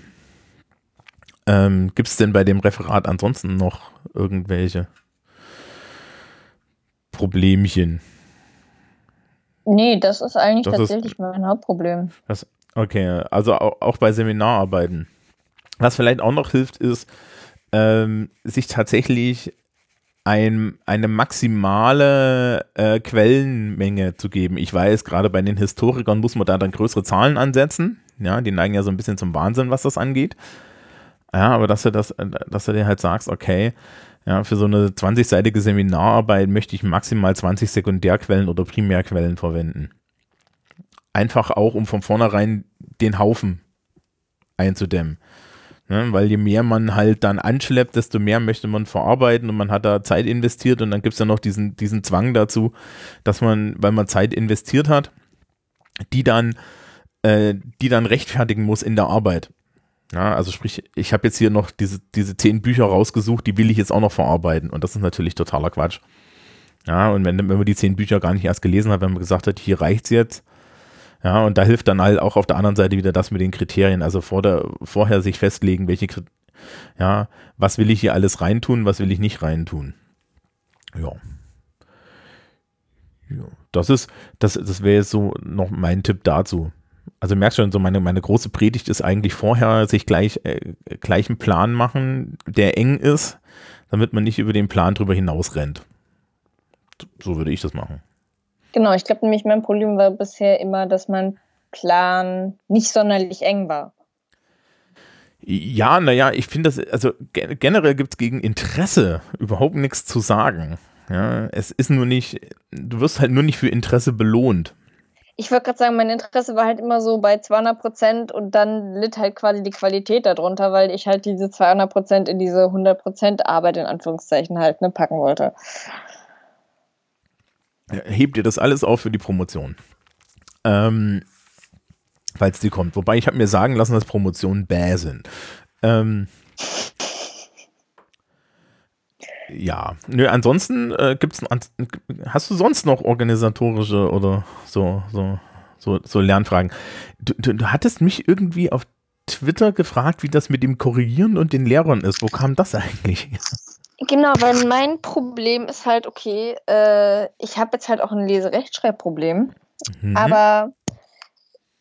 Ähm, Gibt es denn bei dem Referat ansonsten noch irgendwelche Problemchen? Nee, das ist eigentlich das tatsächlich ist, mein Hauptproblem. Das, Okay, also auch, bei Seminararbeiten. Was vielleicht auch noch hilft, ist, ähm, sich tatsächlich ein, eine maximale äh, Quellenmenge zu geben. Ich weiß, gerade bei den Historikern muss man da dann größere Zahlen ansetzen. Ja, die neigen ja so ein bisschen zum Wahnsinn, was das angeht. Ja, aber dass du das, dass du dir halt sagst, okay, Ja, für so eine 20-seitige Seminararbeit möchte ich maximal 20 Sekundärquellen oder Primärquellen verwenden. Einfach auch, um von vornherein den Haufen einzudämmen. Ne, weil je mehr man halt dann anschleppt, desto mehr möchte man verarbeiten und man hat da Zeit investiert und dann gibt es ja noch diesen, diesen Zwang dazu, dass man, weil man Zeit investiert hat, die dann, äh, die dann rechtfertigen muss in der Arbeit. Ja, also sprich, ich habe jetzt hier noch diese, diese zehn Bücher rausgesucht, die will ich jetzt auch noch verarbeiten und das ist natürlich totaler Quatsch. Ja, und wenn, wenn man die zehn Bücher gar nicht erst gelesen hat, wenn man gesagt hat, hier reicht's jetzt, ja, und da hilft dann halt auch auf der anderen Seite wieder das mit den Kriterien. Also vor der, vorher sich festlegen, welche, ja, was will ich hier alles reintun, was will ich nicht reintun. Ja. ja. Das ist, das, das wäre jetzt so noch mein Tipp dazu. Also merkst schon, so meine, meine große Predigt ist eigentlich vorher sich gleich, äh, gleich einen Plan machen, der eng ist, damit man nicht über den Plan drüber hinaus rennt. So würde ich das machen. Genau, ich glaube nämlich, mein Problem war bisher immer, dass mein Plan nicht sonderlich eng war. Ja, naja, ich finde das, also generell gibt es gegen Interesse überhaupt nichts zu sagen. Ja, es ist nur nicht, du wirst halt nur nicht für Interesse belohnt. Ich wollte gerade sagen, mein Interesse war halt immer so bei 200 Prozent und dann litt halt quasi die Qualität darunter, weil ich halt diese 200 Prozent in diese 100 Prozent Arbeit in Anführungszeichen halt ne, packen wollte hebt ihr das alles auf für die Promotion. Ähm, falls die kommt. Wobei ich habe mir sagen lassen, dass Promotionen bäh sind. Ähm, ja, nö, ansonsten äh, gibt's hast du sonst noch organisatorische oder so so so, so Lernfragen? Du, du, du hattest mich irgendwie auf Twitter gefragt, wie das mit dem Korrigieren und den Lehrern ist. Wo kam das eigentlich? Genau, weil mein Problem ist halt, okay, äh, ich habe jetzt halt auch ein Leserechtschreibproblem, mhm. aber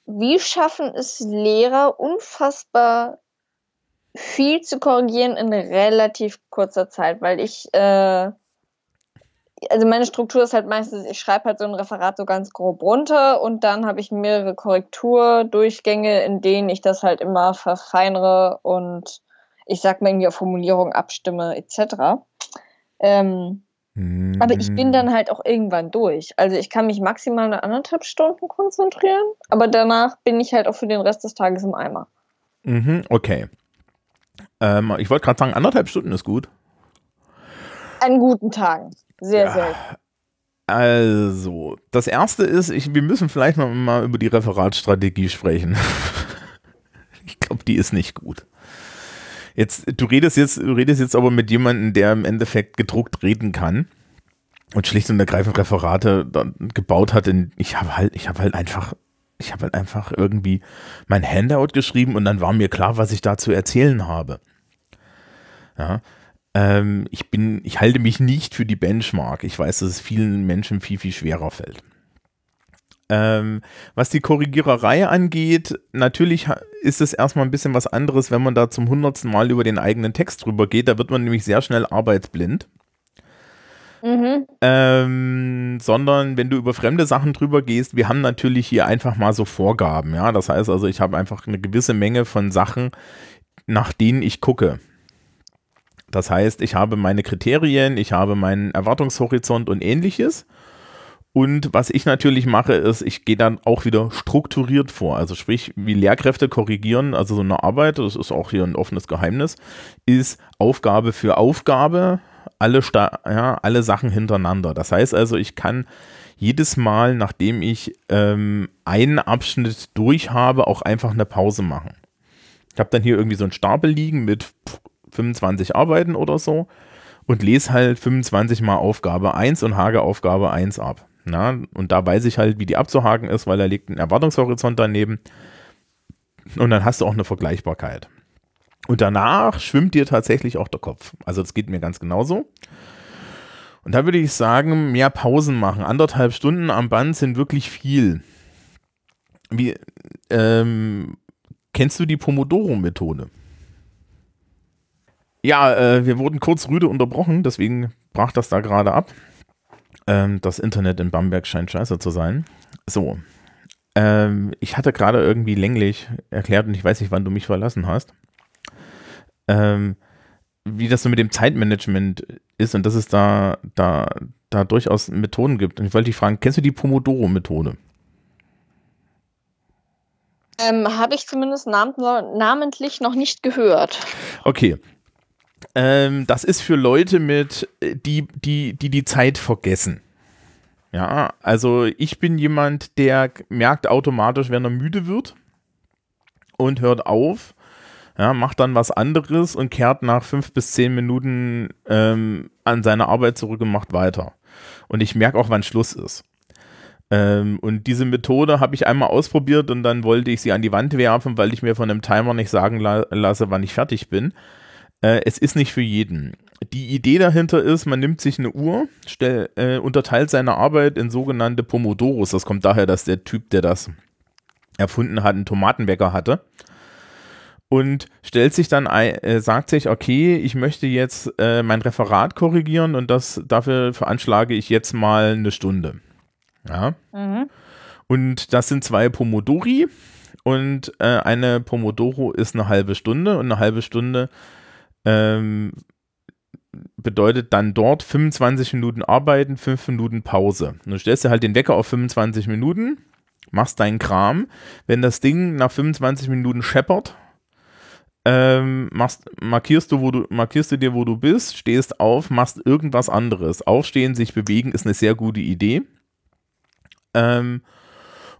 wie schaffen es Lehrer unfassbar viel zu korrigieren in relativ kurzer Zeit? Weil ich, äh, also meine Struktur ist halt meistens, ich schreibe halt so ein Referat so ganz grob runter und dann habe ich mehrere Korrekturdurchgänge, in denen ich das halt immer verfeinere und ich sag mal irgendwie auf Formulierung abstimme etc. Ähm, mhm. Aber ich bin dann halt auch irgendwann durch. Also ich kann mich maximal eine anderthalb Stunden konzentrieren, aber danach bin ich halt auch für den Rest des Tages im Eimer. Mhm, okay. Ähm, ich wollte gerade sagen, anderthalb Stunden ist gut. An guten Tagen. Sehr, ja. sehr. Also, das erste ist, ich, wir müssen vielleicht noch mal über die Referatsstrategie sprechen. ich glaube, die ist nicht gut. Jetzt, du redest jetzt, du redest jetzt aber mit jemandem, der im Endeffekt gedruckt reden kann und schlicht und ergreifend Referate gebaut hat. In, ich habe halt, ich habe halt einfach, ich habe halt einfach irgendwie mein Handout geschrieben und dann war mir klar, was ich da zu erzählen habe. Ja. Ähm, ich bin, ich halte mich nicht für die Benchmark. Ich weiß, dass es vielen Menschen viel, viel schwerer fällt. Ähm, was die Korrigiererei angeht, natürlich ist es erstmal ein bisschen was anderes, wenn man da zum hundertsten Mal über den eigenen Text drüber geht. Da wird man nämlich sehr schnell arbeitsblind. Mhm. Ähm, sondern wenn du über fremde Sachen drüber gehst, wir haben natürlich hier einfach mal so Vorgaben, ja. Das heißt also, ich habe einfach eine gewisse Menge von Sachen, nach denen ich gucke. Das heißt, ich habe meine Kriterien, ich habe meinen Erwartungshorizont und ähnliches. Und was ich natürlich mache, ist, ich gehe dann auch wieder strukturiert vor. Also sprich, wie Lehrkräfte korrigieren, also so eine Arbeit, das ist auch hier ein offenes Geheimnis, ist Aufgabe für Aufgabe, alle, ja, alle Sachen hintereinander. Das heißt also, ich kann jedes Mal, nachdem ich ähm, einen Abschnitt durch habe, auch einfach eine Pause machen. Ich habe dann hier irgendwie so einen Stapel liegen mit 25 Arbeiten oder so und lese halt 25 mal Aufgabe 1 und hage Aufgabe 1 ab. Na, und da weiß ich halt, wie die abzuhaken ist, weil da liegt ein Erwartungshorizont daneben. Und dann hast du auch eine Vergleichbarkeit. Und danach schwimmt dir tatsächlich auch der Kopf. Also das geht mir ganz genauso. Und da würde ich sagen, mehr Pausen machen. Anderthalb Stunden am Band sind wirklich viel. Wie, ähm, kennst du die Pomodoro-Methode? Ja, äh, wir wurden kurz rüde unterbrochen, deswegen brach das da gerade ab. Ähm, das Internet in Bamberg scheint scheiße zu sein. So. Ähm, ich hatte gerade irgendwie länglich erklärt und ich weiß nicht, wann du mich verlassen hast. Ähm, wie das so mit dem Zeitmanagement ist und dass es da, da, da durchaus Methoden gibt. Und ich wollte dich fragen, kennst du die Pomodoro-Methode? Ähm, Habe ich zumindest nam namentlich noch nicht gehört. Okay. Ähm, das ist für Leute mit, äh, die, die, die die Zeit vergessen. Ja, also ich bin jemand, der merkt automatisch, wenn er müde wird und hört auf, ja, macht dann was anderes und kehrt nach fünf bis zehn Minuten ähm, an seine Arbeit zurück und macht weiter. Und ich merke auch, wann Schluss ist. Ähm, und diese Methode habe ich einmal ausprobiert und dann wollte ich sie an die Wand werfen, weil ich mir von einem Timer nicht sagen la lasse, wann ich fertig bin. Äh, es ist nicht für jeden. Die Idee dahinter ist, man nimmt sich eine Uhr, stell, äh, unterteilt seine Arbeit in sogenannte Pomodoros. Das kommt daher, dass der Typ, der das erfunden hat, einen Tomatenbäcker hatte. Und stellt sich dann, äh, sagt sich, okay, ich möchte jetzt äh, mein Referat korrigieren und das dafür veranschlage ich jetzt mal eine Stunde. Ja. Mhm. Und das sind zwei Pomodori und äh, eine Pomodoro ist eine halbe Stunde und eine halbe Stunde ähm, bedeutet dann dort 25 Minuten arbeiten, 5 Minuten Pause. Und du stellst dir halt den Wecker auf 25 Minuten, machst deinen Kram. Wenn das Ding nach 25 Minuten scheppert, ähm, machst, markierst, du, wo du, markierst du dir, wo du bist, stehst auf, machst irgendwas anderes. Aufstehen, sich bewegen ist eine sehr gute Idee. Ähm,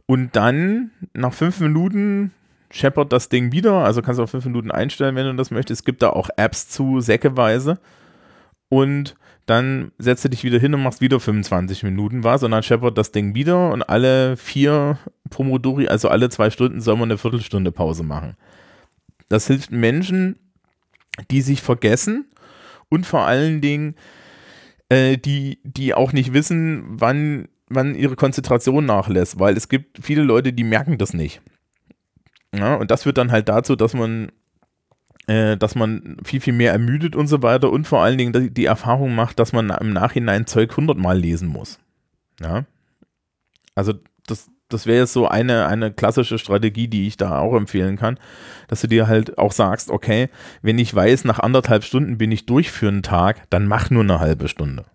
und dann nach fünf Minuten scheppert das Ding wieder. Also kannst du auf fünf Minuten einstellen, wenn du das möchtest. Es gibt da auch Apps zu, säckeweise. Und dann setzt du dich wieder hin und machst wieder 25 Minuten was und dann scheppert das Ding wieder und alle vier Pomodori, also alle zwei Stunden, soll man eine Viertelstunde Pause machen. Das hilft Menschen, die sich vergessen und vor allen Dingen, äh, die, die auch nicht wissen, wann man ihre Konzentration nachlässt, weil es gibt viele Leute, die merken das nicht. Ja, und das führt dann halt dazu, dass man, äh, dass man viel, viel mehr ermüdet und so weiter und vor allen Dingen die, Erfahrung macht, dass man im Nachhinein Zeug hundertmal lesen muss. Ja. Also das, das wäre jetzt so eine, eine klassische Strategie, die ich da auch empfehlen kann, dass du dir halt auch sagst, okay, wenn ich weiß, nach anderthalb Stunden bin ich durch für einen Tag, dann mach nur eine halbe Stunde.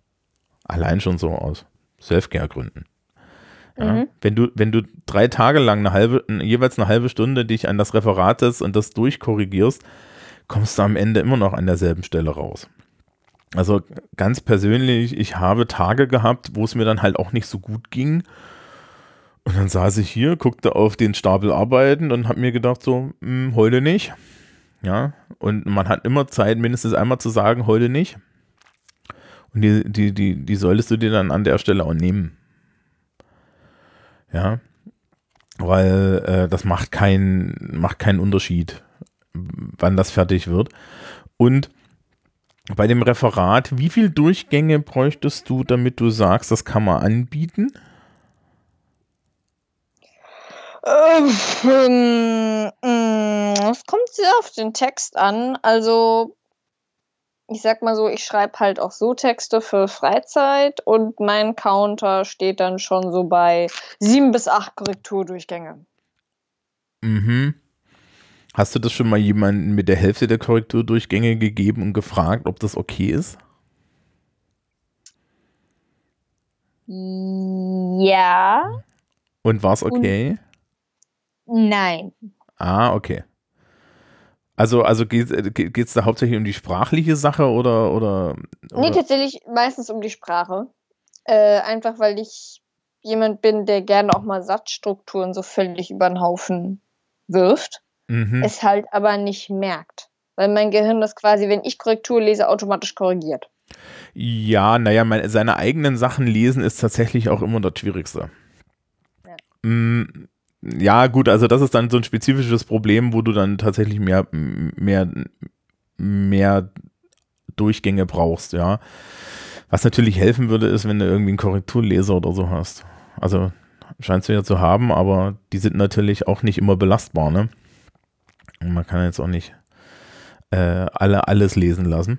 Allein schon so aus Selfcare-Gründen. Ja, mhm. Wenn du, wenn du drei Tage lang eine halbe, jeweils eine halbe Stunde dich an das Referat setzt und das durchkorrigierst, kommst du am Ende immer noch an derselben Stelle raus. Also ganz persönlich, ich habe Tage gehabt, wo es mir dann halt auch nicht so gut ging. Und dann saß ich hier, guckte auf den Stapel Arbeiten und habe mir gedacht, so, mh, hm, heute nicht. Ja, und man hat immer Zeit, mindestens einmal zu sagen, heute nicht. Und die, die, die, die solltest du dir dann an der Stelle auch nehmen. Ja. Weil äh, das macht, kein, macht keinen Unterschied, wann das fertig wird. Und bei dem Referat, wie viele Durchgänge bräuchtest du, damit du sagst, das kann man anbieten? Ähm, es kommt sehr auf den Text an. Also ich sag mal so, ich schreibe halt auch so Texte für Freizeit und mein Counter steht dann schon so bei sieben bis acht Korrekturdurchgänge. Mhm. Hast du das schon mal jemanden mit der Hälfte der Korrekturdurchgänge gegeben und gefragt, ob das okay ist? Ja. Und war es okay? Und nein. Ah, okay. Also, also geht es da hauptsächlich um die sprachliche Sache oder, oder, oder? Nee, tatsächlich meistens um die Sprache. Äh, einfach weil ich jemand bin, der gerne auch mal Satzstrukturen so völlig über den Haufen wirft, mhm. es halt aber nicht merkt. Weil mein Gehirn das quasi, wenn ich Korrektur lese, automatisch korrigiert. Ja, naja, meine, seine eigenen Sachen lesen ist tatsächlich auch immer das Schwierigste. Ja. Mm, ja, gut, also das ist dann so ein spezifisches Problem, wo du dann tatsächlich mehr, mehr, mehr Durchgänge brauchst, ja. Was natürlich helfen würde, ist, wenn du irgendwie einen Korrekturleser oder so hast. Also scheinst du ja zu haben, aber die sind natürlich auch nicht immer belastbar, ne? Und man kann jetzt auch nicht äh, alle alles lesen lassen.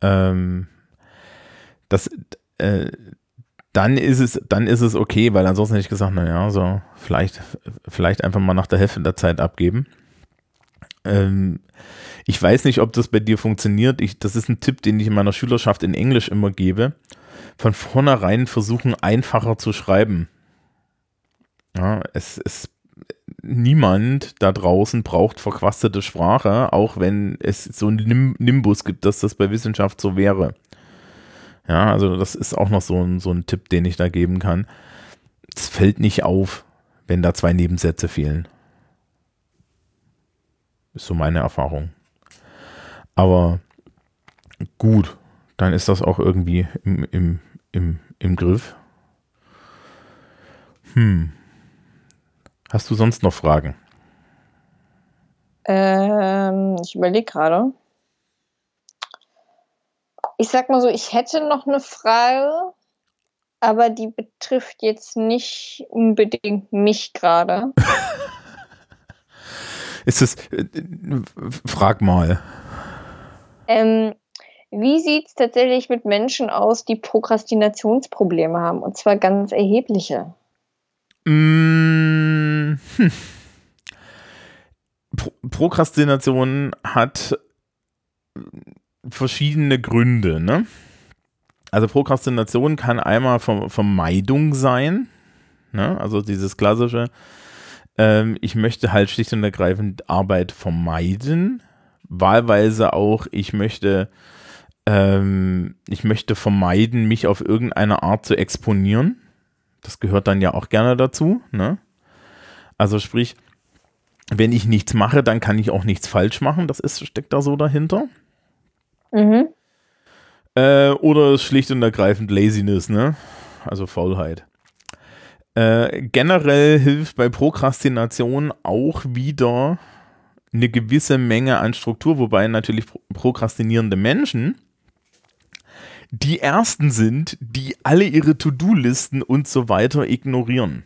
Ähm, das, äh, dann ist es, dann ist es okay, weil ansonsten hätte ich gesagt, naja, so, vielleicht, vielleicht einfach mal nach der Hälfte der Zeit abgeben. Ähm, ich weiß nicht, ob das bei dir funktioniert. Ich, das ist ein Tipp, den ich in meiner Schülerschaft in Englisch immer gebe. Von vornherein versuchen, einfacher zu schreiben. Ja, es ist niemand da draußen braucht verquastete Sprache, auch wenn es so einen Nimbus gibt, dass das bei Wissenschaft so wäre. Ja, also das ist auch noch so ein, so ein Tipp, den ich da geben kann. Es fällt nicht auf, wenn da zwei Nebensätze fehlen. Ist so meine Erfahrung. Aber gut, dann ist das auch irgendwie im, im, im, im Griff. Hm. Hast du sonst noch Fragen? Ähm, ich überlege gerade. Ich sag mal so, ich hätte noch eine Frage, aber die betrifft jetzt nicht unbedingt mich gerade. Ist es, äh, frag mal. Ähm, wie sieht es tatsächlich mit Menschen aus, die Prokrastinationsprobleme haben? Und zwar ganz erhebliche. Mmh, hm. Pro Prokrastination hat verschiedene Gründe. Ne? Also Prokrastination kann einmal Vermeidung sein. Ne? Also dieses klassische, ähm, ich möchte halt schlicht und ergreifend Arbeit vermeiden. Wahlweise auch, ich möchte, ähm, ich möchte vermeiden, mich auf irgendeine Art zu exponieren. Das gehört dann ja auch gerne dazu. Ne? Also sprich, wenn ich nichts mache, dann kann ich auch nichts falsch machen. Das ist, steckt da so dahinter. Mhm. Äh, oder schlicht und ergreifend Laziness, ne? Also Faulheit. Äh, generell hilft bei Prokrastination auch wieder eine gewisse Menge an Struktur, wobei natürlich prokrastinierende Menschen die ersten sind, die alle ihre To-Do-Listen und so weiter ignorieren.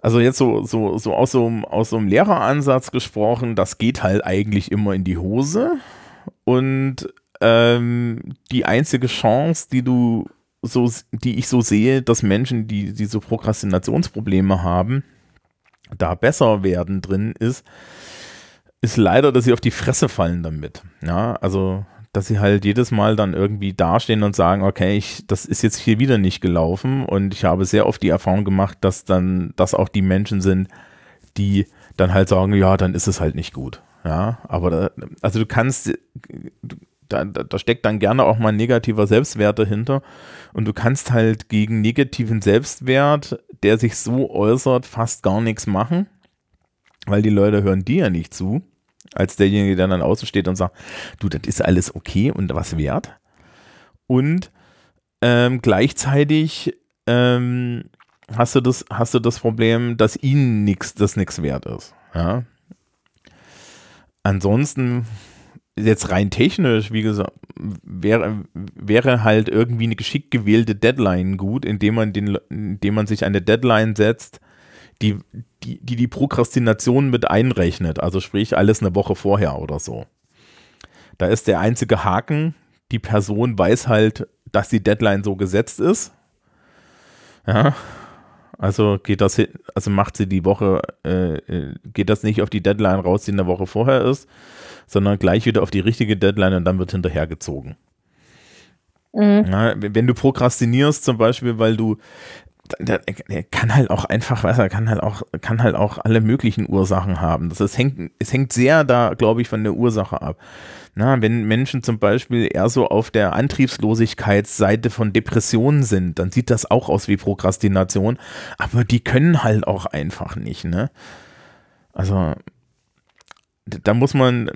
Also jetzt so, so, so aus so, einem, aus so einem Lehreransatz gesprochen, das geht halt eigentlich immer in die Hose. Und ähm, die einzige Chance, die du so, die ich so sehe, dass Menschen, die diese Prokrastinationsprobleme haben, da besser werden drin ist, ist leider, dass sie auf die Fresse fallen damit. Ja, also dass sie halt jedes Mal dann irgendwie dastehen und sagen, okay, ich, das ist jetzt hier wieder nicht gelaufen. Und ich habe sehr oft die Erfahrung gemacht, dass dann, dass auch die Menschen sind, die dann halt sagen, ja, dann ist es halt nicht gut. Ja, aber da, also du kannst, da, da steckt dann gerne auch mal negativer Selbstwert dahinter. Und du kannst halt gegen negativen Selbstwert, der sich so äußert, fast gar nichts machen, weil die Leute hören dir ja nicht zu als derjenige, der dann außen steht und sagt, du, das ist alles okay und was wert. Und ähm, gleichzeitig ähm, hast, du das, hast du das Problem, dass ihnen nichts, das nichts wert ist. Ja? Ansonsten, jetzt rein technisch, wie gesagt, wäre, wäre halt irgendwie eine geschickt gewählte Deadline gut, indem man, den, indem man sich eine Deadline setzt, die, die, die die Prokrastination mit einrechnet. Also sprich alles eine Woche vorher oder so. Da ist der einzige Haken, die Person weiß halt, dass die Deadline so gesetzt ist. Ja, also geht das, also macht sie die Woche, äh, äh, geht das nicht auf die Deadline raus, die eine Woche vorher ist, sondern gleich wieder auf die richtige Deadline und dann wird hinterhergezogen. Mhm. Ja, wenn du prokrastinierst, zum Beispiel, weil du der, der, kann halt auch einfach, weiß er, kann halt auch, kann halt auch alle möglichen Ursachen haben. Das, das hängt, es hängt sehr da, glaube ich, von der Ursache ab. Na, wenn Menschen zum Beispiel eher so auf der Antriebslosigkeitsseite von Depressionen sind, dann sieht das auch aus wie Prokrastination, aber die können halt auch einfach nicht, ne? Also, da muss man,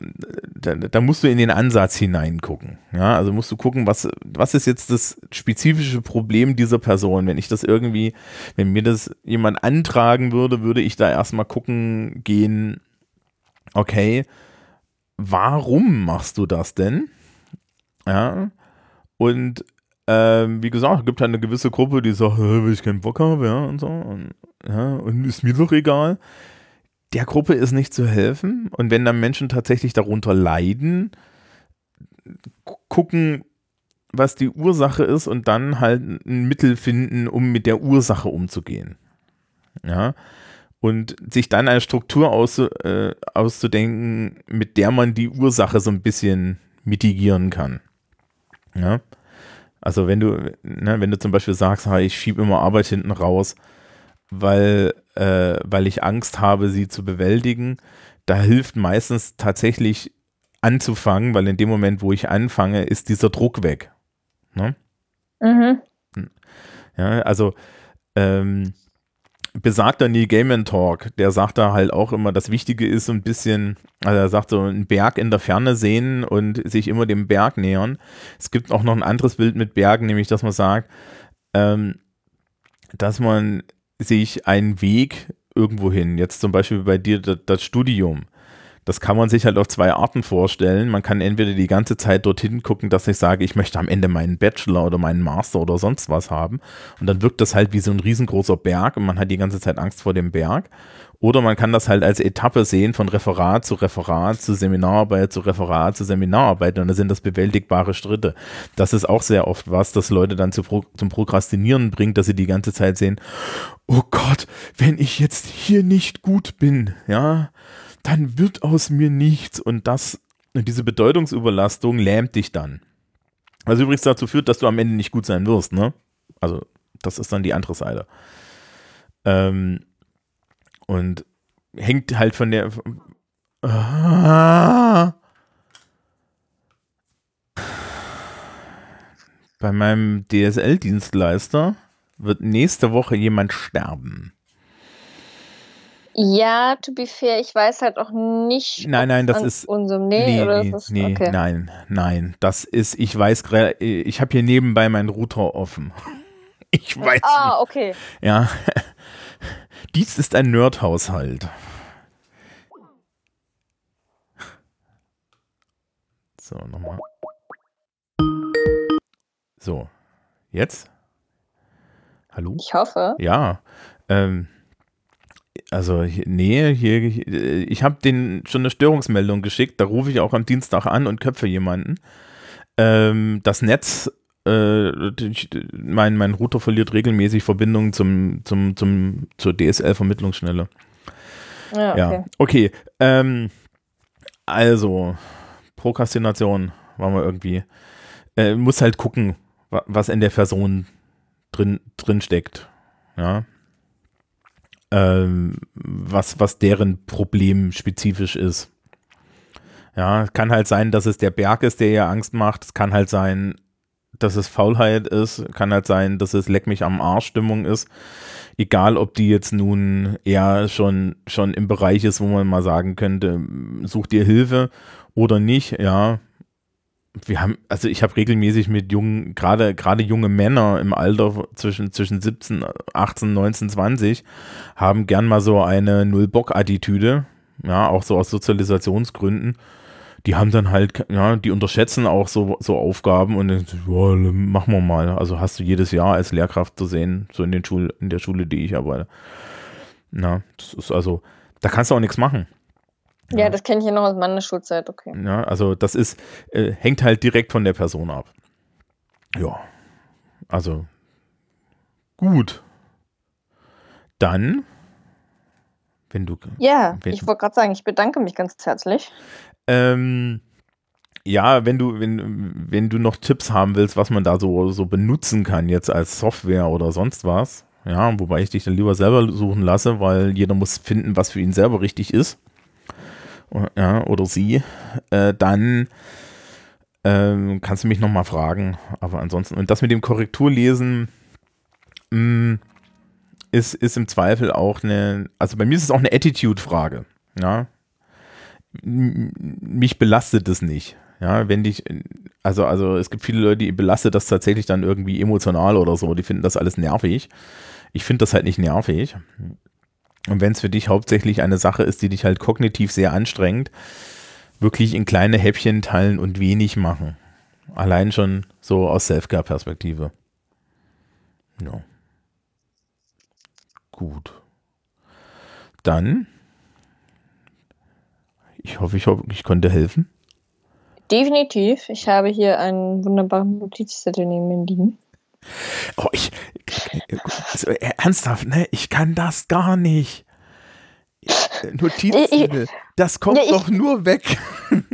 da, da, musst du in den Ansatz hineingucken. Ja, also musst du gucken, was, was ist jetzt das spezifische Problem dieser Person? Wenn ich das irgendwie, wenn mir das jemand antragen würde, würde ich da erstmal gucken gehen, okay, warum machst du das denn? Ja, und ähm, wie gesagt, es gibt halt eine gewisse Gruppe, die sagt, weil ich keinen Bock habe, ja, und so, und, ja, und ist mir doch egal der Gruppe ist nicht zu helfen. Und wenn dann Menschen tatsächlich darunter leiden, gucken, was die Ursache ist und dann halt ein Mittel finden, um mit der Ursache umzugehen. Ja. und sich dann eine Struktur aus, äh, auszudenken, mit der man die Ursache so ein bisschen mitigieren kann. Ja. Also wenn du, ne, wenn du zum Beispiel sagst, ich schiebe immer Arbeit hinten raus, weil, äh, weil ich Angst habe, sie zu bewältigen, da hilft meistens tatsächlich anzufangen, weil in dem Moment, wo ich anfange, ist dieser Druck weg. Ne? Mhm. Ja, also ähm, besagter Neil Gaiman Talk, der sagt da halt auch immer, das Wichtige ist so ein bisschen, also er sagt so, einen Berg in der Ferne sehen und sich immer dem Berg nähern. Es gibt auch noch ein anderes Bild mit Bergen, nämlich, dass man sagt, ähm, dass man sich einen Weg irgendwo hin, jetzt zum Beispiel bei dir das, das Studium, das kann man sich halt auf zwei Arten vorstellen. Man kann entweder die ganze Zeit dorthin gucken, dass ich sage, ich möchte am Ende meinen Bachelor oder meinen Master oder sonst was haben. Und dann wirkt das halt wie so ein riesengroßer Berg und man hat die ganze Zeit Angst vor dem Berg. Oder man kann das halt als Etappe sehen, von Referat zu Referat, zu Seminararbeit, zu Referat, zu Seminararbeit. Und da sind das bewältigbare Schritte. Das ist auch sehr oft was, das Leute dann zu zum Prokrastinieren bringt, dass sie die ganze Zeit sehen, oh Gott, wenn ich jetzt hier nicht gut bin, ja, dann wird aus mir nichts und das, diese Bedeutungsüberlastung lähmt dich dann. Was übrigens dazu führt, dass du am Ende nicht gut sein wirst, ne? Also, das ist dann die andere Seite. Ähm, und hängt halt von der. Ah, bei meinem DSL-Dienstleister wird nächste Woche jemand sterben. Ja, to be fair, ich weiß halt auch nicht. Nein, nein, das ist. Unserem, nee, nee, oder nee, ist, nee okay. nein, nein. Das ist, ich weiß, ich habe hier nebenbei meinen Router offen. Ich weiß. Ah, okay. Ja. Dies ist ein Nerd-Haushalt. So, nochmal. So. Jetzt? Hallo? Ich hoffe. Ja. Ähm, also nee, hier, ich habe den schon eine Störungsmeldung geschickt, da rufe ich auch am Dienstag an und köpfe jemanden. Ähm, das Netz, äh, mein, mein Router verliert regelmäßig Verbindungen zum, zum, zum, zur DSL-Vermittlungsschnelle. Ja, okay. Ja, okay. Ähm, also, Prokrastination war wir irgendwie. Äh, muss halt gucken, was in der Person drin, drin steckt. Ja ähm, was, was deren Problem spezifisch ist. Ja, kann halt sein, dass es der Berg ist, der ihr Angst macht. Es kann halt sein, dass es Faulheit ist. Kann halt sein, dass es Leck mich am Arsch Stimmung ist. Egal, ob die jetzt nun eher schon, schon im Bereich ist, wo man mal sagen könnte, such dir Hilfe oder nicht. Ja, wir haben, also ich habe regelmäßig mit jungen, gerade gerade junge Männer im Alter zwischen zwischen 17, 18, 19, 20 haben gern mal so eine Null-Bock-Attitüde, ja, auch so aus Sozialisationsgründen. Die haben dann halt, ja, die unterschätzen auch so, so Aufgaben und dann, ja, machen wir mal. Also hast du jedes Jahr als Lehrkraft zu sehen, so in den Schul, in der Schule, die ich arbeite. Na, das ist also, da kannst du auch nichts machen. Ja, das kenne ich ja noch aus meiner Schulzeit, okay. Ja, also das ist, äh, hängt halt direkt von der Person ab. Ja, also gut. Dann, wenn du. Ja, wenn, ich wollte gerade sagen, ich bedanke mich ganz herzlich. Ähm, ja, wenn du, wenn, wenn du noch Tipps haben willst, was man da so, so benutzen kann, jetzt als Software oder sonst was, ja, wobei ich dich dann lieber selber suchen lasse, weil jeder muss finden, was für ihn selber richtig ist ja, oder sie, äh, dann ähm, kannst du mich nochmal fragen. Aber ansonsten, und das mit dem Korrekturlesen mh, mm, ist, ist im Zweifel auch eine, also bei mir ist es auch eine Attitude-Frage. Ja. Mich belastet es nicht. Ja, wenn dich, also, also es gibt viele Leute, die belastet das tatsächlich dann irgendwie emotional oder so, die finden das alles nervig. Ich finde das halt nicht nervig. Und wenn es für dich hauptsächlich eine Sache ist, die dich halt kognitiv sehr anstrengt, wirklich in kleine Häppchen teilen und wenig machen. Allein schon so aus Self-Care-Perspektive. Ja. Gut. Dann, ich hoffe, ich, hoffe, ich konnte helfen. Definitiv. Ich habe hier einen wunderbaren Notizzettel neben mir liegen. Oh, ich, ernsthaft, ne? Ich kann das gar nicht. Notizzettel, das kommt Ja, ich- doch nur weg.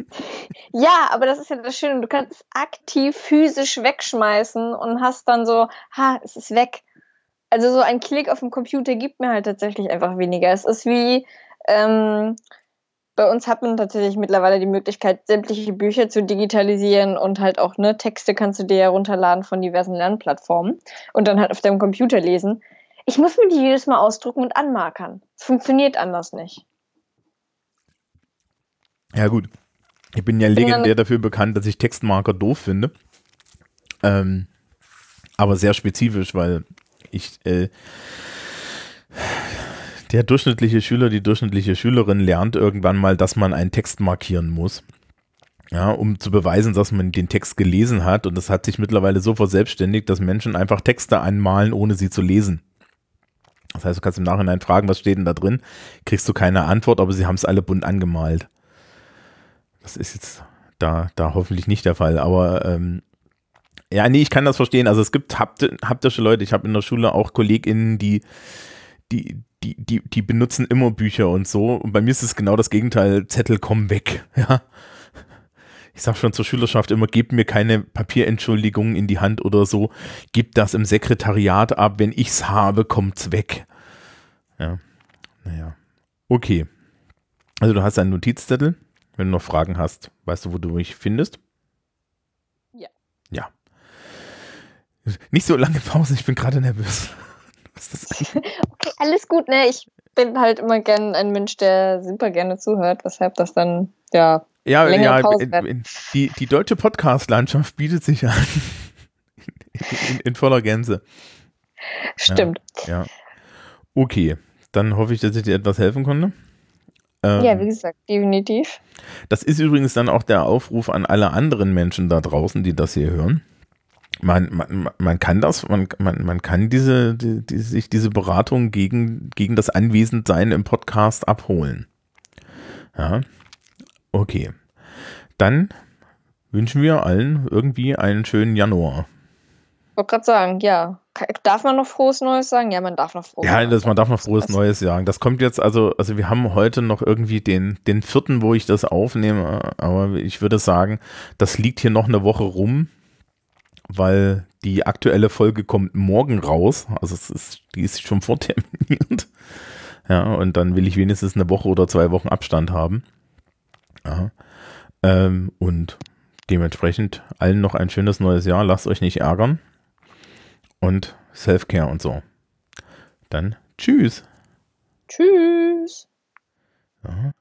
Ja, aber das ist ja das Schöne. Du kannst es aktiv physisch wegschmeißen und hast dann so, ha, es ist weg. Also so ein Klick auf dem Computer gibt mir halt tatsächlich einfach weniger. Es ist wie, ähm, bei uns hat man tatsächlich mittlerweile die Möglichkeit, sämtliche Bücher zu digitalisieren und halt auch, ne, Texte kannst du dir ja runterladen von diversen Lernplattformen und dann halt auf deinem Computer lesen. Ich muss mir die jedes Mal ausdrucken und anmarkern. Es funktioniert anders nicht. Ja, gut. Ich bin ja bin legendär dafür bekannt, dass ich Textmarker doof finde. Ähm, aber sehr spezifisch, weil ich, äh, der durchschnittliche Schüler, die durchschnittliche Schülerin lernt irgendwann mal, dass man einen Text markieren muss. Ja, um zu beweisen, dass man den Text gelesen hat. Und das hat sich mittlerweile so verselbstständigt, dass Menschen einfach Texte anmalen, ohne sie zu lesen. Das heißt, du kannst im Nachhinein fragen, was steht denn da drin? Kriegst du keine Antwort, aber sie haben es alle bunt angemalt. Das ist jetzt da, da hoffentlich nicht der Fall, aber ähm, ja, nee, ich kann das verstehen. Also es gibt hapti- haptische Leute, ich habe in der Schule auch KollegInnen, die, die, die, die, die benutzen immer Bücher und so. Und bei mir ist es genau das Gegenteil, Zettel kommen weg. Ja. Ich sag schon zur Schülerschaft immer, gebt mir keine Papierentschuldigungen in die Hand oder so. Gebt das im Sekretariat ab. Wenn ich's habe, kommt's weg. Ja. Naja. Okay. Also du hast einen Notizzettel. Wenn du noch Fragen hast, weißt du, wo du mich findest? Ja. Ja. Nicht so lange Pause, ich bin gerade nervös. Okay, alles gut, ne? Ich bin halt immer gern ein Mensch, der super gerne zuhört, weshalb das dann, ja, ja, ja, in, in, die, die deutsche Podcast-Landschaft bietet sich an. In, in voller Gänze. stimmt. Ja. Okay, dann hoffe ich, dass ich dir etwas helfen konnte. Ähm, Ja, wie gesagt, definitiv. Das ist übrigens dann auch der Aufruf an alle anderen Menschen da draußen, die das hier hören. Man, man, man kann das, man, man, man kann diese, die, die, sich diese Beratung gegen, gegen das Anwesendsein im Podcast abholen. Ja. Okay. Dann wünschen wir allen irgendwie einen schönen Januar. Ich wollte gerade sagen, ja. Darf man noch frohes Neues sagen? Ja, man darf noch frohes Ja, Neues das, man darf noch frohes? Neues sagen. Das kommt jetzt, also, also wir haben heute noch irgendwie den, den vierten, wo ich das aufnehme, aber ich würde sagen, das liegt hier noch eine Woche rum, weil die aktuelle Folge kommt morgen raus. Also es ist, die ist schon vorterminiert. Ja, und dann will ich wenigstens eine Woche oder zwei Wochen Abstand haben. Ja. Ähm, und dementsprechend allen noch ein schönes neues Jahr. Lasst euch nicht ärgern. Und Self-Care und so. Dann tschüss. Tschüss. Ja.